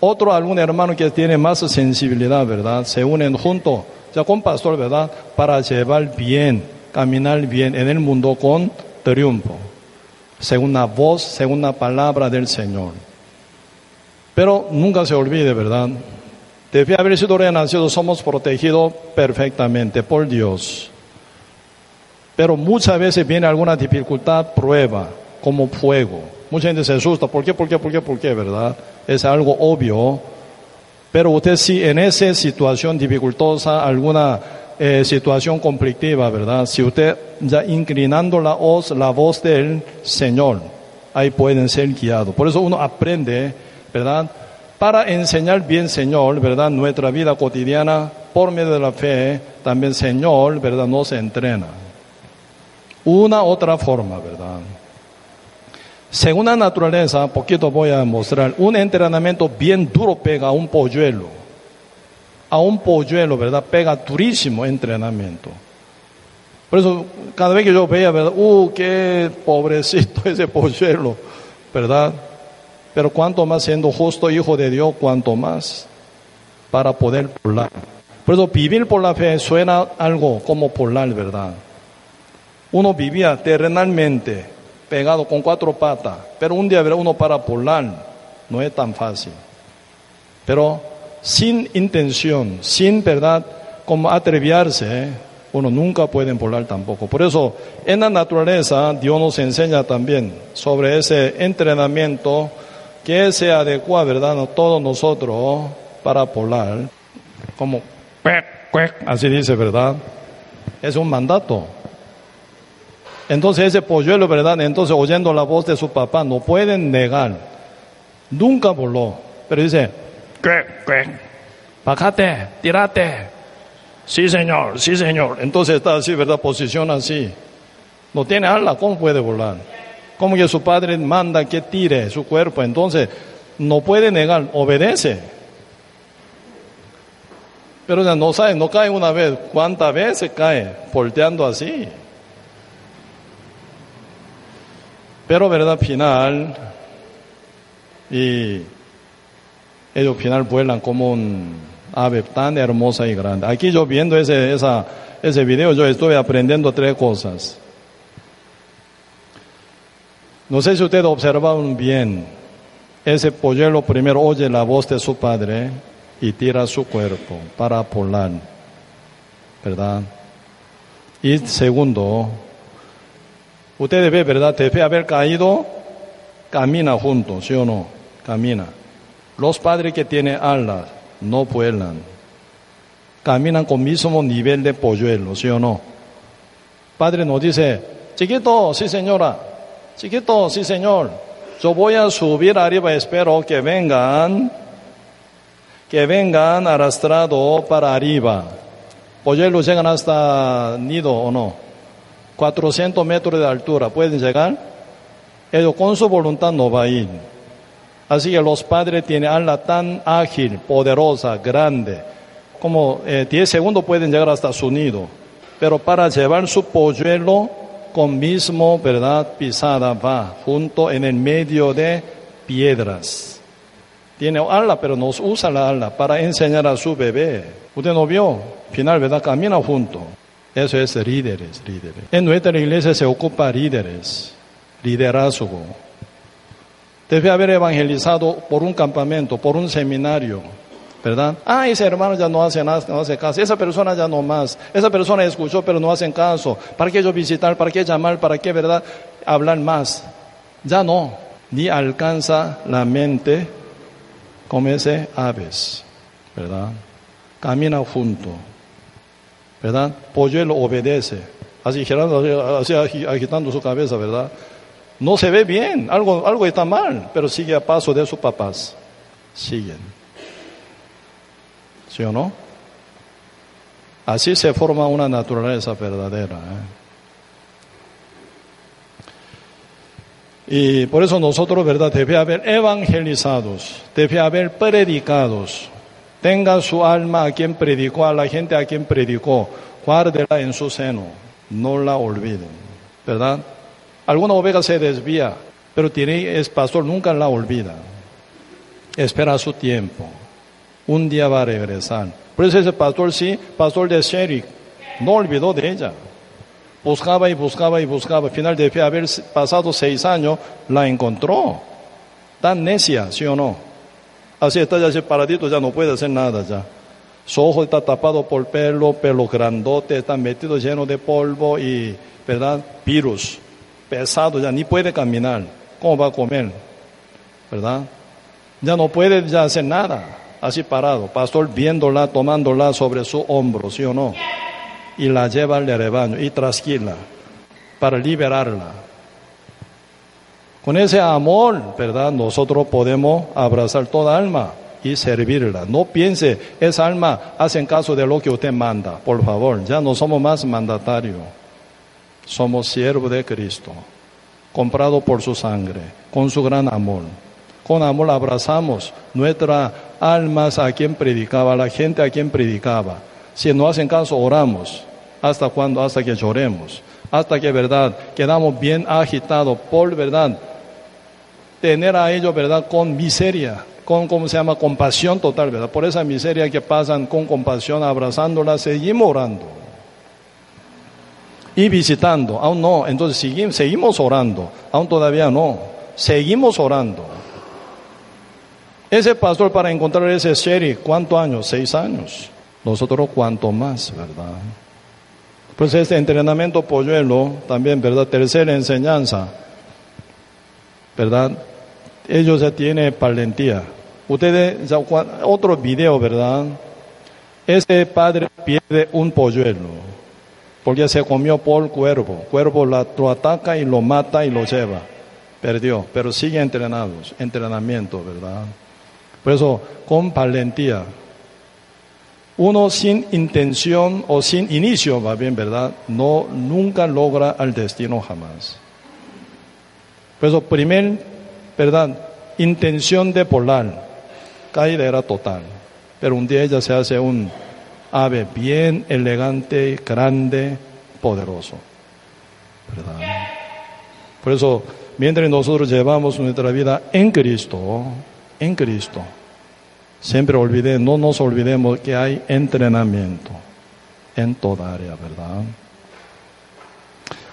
Speaker 2: Otro, algún hermano que tiene más sensibilidad, ¿verdad? Se unen juntos, ya con pastor, ¿verdad? Para llevar bien, caminar bien en el mundo con triunfo, según la voz, según la palabra del Señor. Pero nunca se olvide, ¿verdad? Debe haber sido renacido, somos protegidos perfectamente por Dios. Pero muchas veces viene alguna dificultad, prueba, como fuego. Mucha gente se asusta, ¿por qué, por qué, por qué, por qué, verdad? Es algo obvio. Pero usted si en esa situación dificultosa, alguna eh, situación conflictiva, ¿verdad? Si usted ya inclinando la voz, la voz del Señor, ahí pueden ser guiados. Por eso uno aprende, ¿verdad? Para enseñar bien, Señor, ¿verdad? Nuestra vida cotidiana, por medio de la fe, también, Señor, ¿verdad? Nos entrena una otra forma, ¿verdad? Según la naturaleza, poquito voy a mostrar, un entrenamiento bien duro pega a un polluelo. a un polluelo, ¿verdad? Pega durísimo entrenamiento. Por eso, cada vez que yo veía, ¿verdad? Uh, qué pobrecito ese polluelo, ¿verdad? Pero cuanto más siendo justo hijo de Dios, cuanto más para poder polar. Por eso vivir por la fe suena algo como polar, ¿verdad? Uno vivía terrenalmente, pegado con cuatro patas, pero un día uno para polar, no es tan fácil. Pero sin intención, sin verdad, como atreviarse, ¿eh? uno nunca puede volar tampoco. Por eso, en la naturaleza, Dios nos enseña también sobre ese entrenamiento que se adecua, ¿verdad?, a todos nosotros para volar, como, así dice, ¿verdad? Es un mandato. Entonces ese polluelo, ¿verdad? Entonces oyendo la voz de su papá, no pueden negar. Nunca voló. Pero dice, ¿qué? ¿qué? Bájate, tírate. Sí, señor, sí, señor. Entonces está así, ¿verdad? Posición así. No tiene ala, ¿cómo puede volar? Como que su padre manda que tire su cuerpo, entonces no puede negar, obedece. Pero ya no sabe, no cae una vez, ¿cuántas veces cae? Volteando así. Pero verdad final, y ellos al final vuelan como un ave tan hermosa y grande. Aquí yo viendo ese, esa, ese video, yo estuve aprendiendo tres cosas. No sé si ustedes observaron bien. Ese polluelo primero oye la voz de su padre y tira su cuerpo para volar. ¿Verdad? Y segundo, ustedes ven, ¿verdad? Debe haber caído, camina juntos, ¿sí o no? Camina. Los padres que tienen alas no vuelan. Caminan con mismo nivel de polluelo, ¿sí o no? Padre nos dice, chiquito, sí señora, chiquito, sí señor, yo voy a subir arriba, espero que vengan, que vengan arrastrado para arriba. Polluelos llegan hasta nido o no. 400 metros de altura, ¿pueden llegar? Ellos con su voluntad no va a ir. Así que los padres tienen ala tan ágil, poderosa, grande, como 10 eh, segundos pueden llegar hasta su nido. Pero para llevar su polluelo con mismo, ¿verdad? Pisada va, junto en el medio de piedras. Tiene ala, pero no usa la ala para enseñar a su bebé. Usted no vio, final, ¿verdad? Camina junto. Eso es líderes, líderes. En nuestra iglesia se ocupa líderes, liderazgo. Debe haber evangelizado por un campamento, por un seminario, ¿verdad? Ah, ese hermano ya no hace nada, no hace caso. Esa persona ya no más. Esa persona escuchó, pero no hacen caso. ¿Para qué yo visitar? ¿Para qué llamar? ¿Para qué, verdad? Hablar más. Ya no. Ni alcanza la mente como ese aves, ¿verdad? Camina junto, ¿verdad? Polluelo obedece. Así girando, así agitando su cabeza, ¿verdad? No se ve bien, algo, algo está mal, pero sigue a paso de sus papás. Siguen. ¿Sí o no? Así se forma una naturaleza verdadera. ¿eh? Y por eso nosotros, ¿verdad? Debe haber evangelizados, debe haber predicados. Tenga su alma a quien predicó, a la gente a quien predicó. Guárdela en su seno. No la olviden. ¿Verdad? Alguna oveja se desvía, pero tiene, es pastor, nunca la olvida. Espera su tiempo. Un día va a regresar. Por eso ese pastor sí, pastor de Sherry, no olvidó de ella. Buscaba y buscaba y buscaba. Al final de haber pasado seis años, la encontró. Tan necia, ¿sí o no? Así está ya separadito, ya no puede hacer nada ya. Su ojo está tapado por pelo, pelo grandote, está metido lleno de polvo y, ¿verdad? Virus pesado, ya ni puede caminar. ¿Cómo va a comer? ¿Verdad? Ya no puede ya hacer nada, así parado. Pastor viéndola, tomándola sobre su hombro, ¿sí o no? Y la lleva al rebaño y trasquila para liberarla. Con ese amor, ¿verdad? Nosotros podemos abrazar toda alma y servirla. No piense, esa alma hace caso de lo que usted manda, por favor. Ya no somos más mandatarios. Somos siervos de Cristo, comprado por su sangre, con su gran amor. Con amor abrazamos nuestra almas a quien predicaba, la gente a quien predicaba. Si no hacen caso, oramos. ¿Hasta cuándo? Hasta que lloremos. Hasta que, verdad, quedamos bien agitados por, verdad, tener a ellos, verdad, con miseria, con, ¿cómo se llama?, compasión total, verdad. Por esa miseria que pasan con compasión, abrazándola, seguimos orando. Y visitando, aún no, entonces seguimos, orando, aún todavía no, seguimos orando. Ese pastor para encontrar ese sheriff, ¿cuántos años? Seis años. Nosotros cuánto más, ¿verdad? Pues este entrenamiento polluelo, también, ¿verdad? Tercera enseñanza, ¿verdad? Ellos ya tienen valentía. Ustedes, otro video, ¿verdad? Ese padre pierde un polluelo, porque se comió por cuervo. Cuervo lo ataca y lo mata y lo lleva. Perdió, pero sigue entrenados, entrenamiento, ¿verdad? Por eso, con valentía, uno sin intención o sin inicio, va bien, ¿verdad? No, nunca logra el destino jamás. Por eso, primer, ¿verdad? Intención de polar, caída era total. Pero un día ella se hace un ave bien elegante, grande, poderoso. ¿Verdad? Por eso, mientras nosotros llevamos nuestra vida en Cristo, en Cristo, Siempre olvide, no nos olvidemos que hay entrenamiento en toda área, ¿verdad?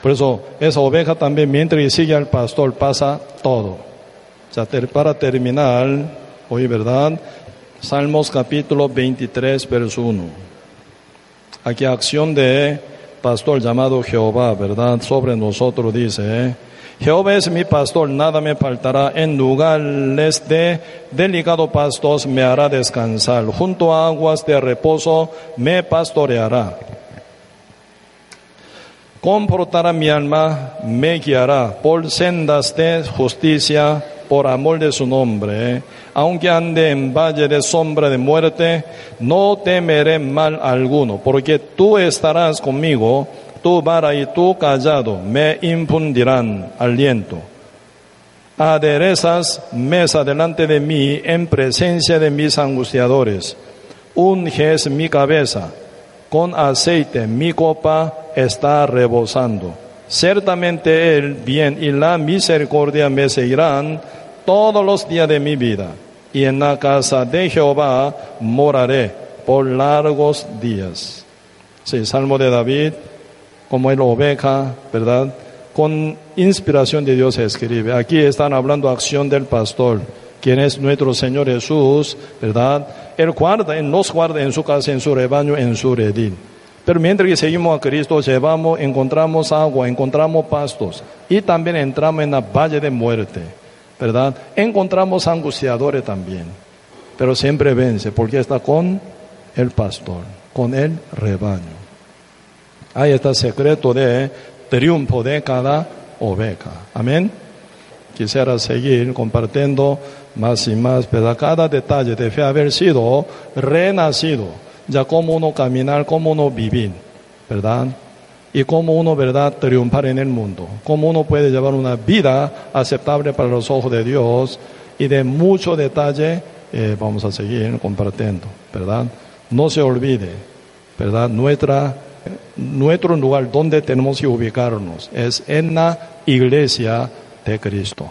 Speaker 2: Por eso, esa oveja también, mientras sigue al pastor, pasa todo. Ya para terminar, hoy, ¿verdad? Salmos capítulo 23, verso 1. Aquí acción de pastor llamado Jehová, ¿verdad? Sobre nosotros dice, Jehová es mi pastor, nada me faltará. En lugares de delicado pastos me hará descansar. Junto a aguas de reposo me pastoreará. Comportará mi alma, me guiará por sendas de justicia, por amor de su nombre. Aunque ande en valle de sombra de muerte, no temeré mal alguno, porque tú estarás conmigo tu vara y tu callado me infundirán aliento. Aderezas mesa delante de mí en presencia de mis angustiadores. Unges mi cabeza con aceite, mi copa está rebosando. Ciertamente el bien y la misericordia me seguirán todos los días de mi vida, y en la casa de Jehová moraré por largos días. Sí, Salmo de David, como el oveja, ¿verdad? Con inspiración de Dios se escribe. Aquí están hablando acción del pastor, quien es nuestro Señor Jesús, ¿verdad? Él guarda, nos guarda en su casa, en su rebaño, en su redil. Pero mientras que seguimos a Cristo, llevamos, encontramos agua, encontramos pastos y también entramos en la valle de muerte, ¿verdad? Encontramos angustiadores también, pero siempre vence porque está con el pastor, con el rebaño. Ahí está el secreto de triunfo de cada oveja. Amén. Quisiera seguir compartiendo más y más, pero cada detalle debe haber sido renacido, ya como uno caminar, como uno vivir, ¿verdad? Y cómo uno, ¿verdad?, triunfar en el mundo. Cómo uno puede llevar una vida aceptable para los ojos de Dios y de mucho detalle eh, vamos a seguir compartiendo, ¿verdad? No se olvide, ¿verdad? Nuestra nuestro lugar donde tenemos que ubicarnos es en la iglesia de Cristo.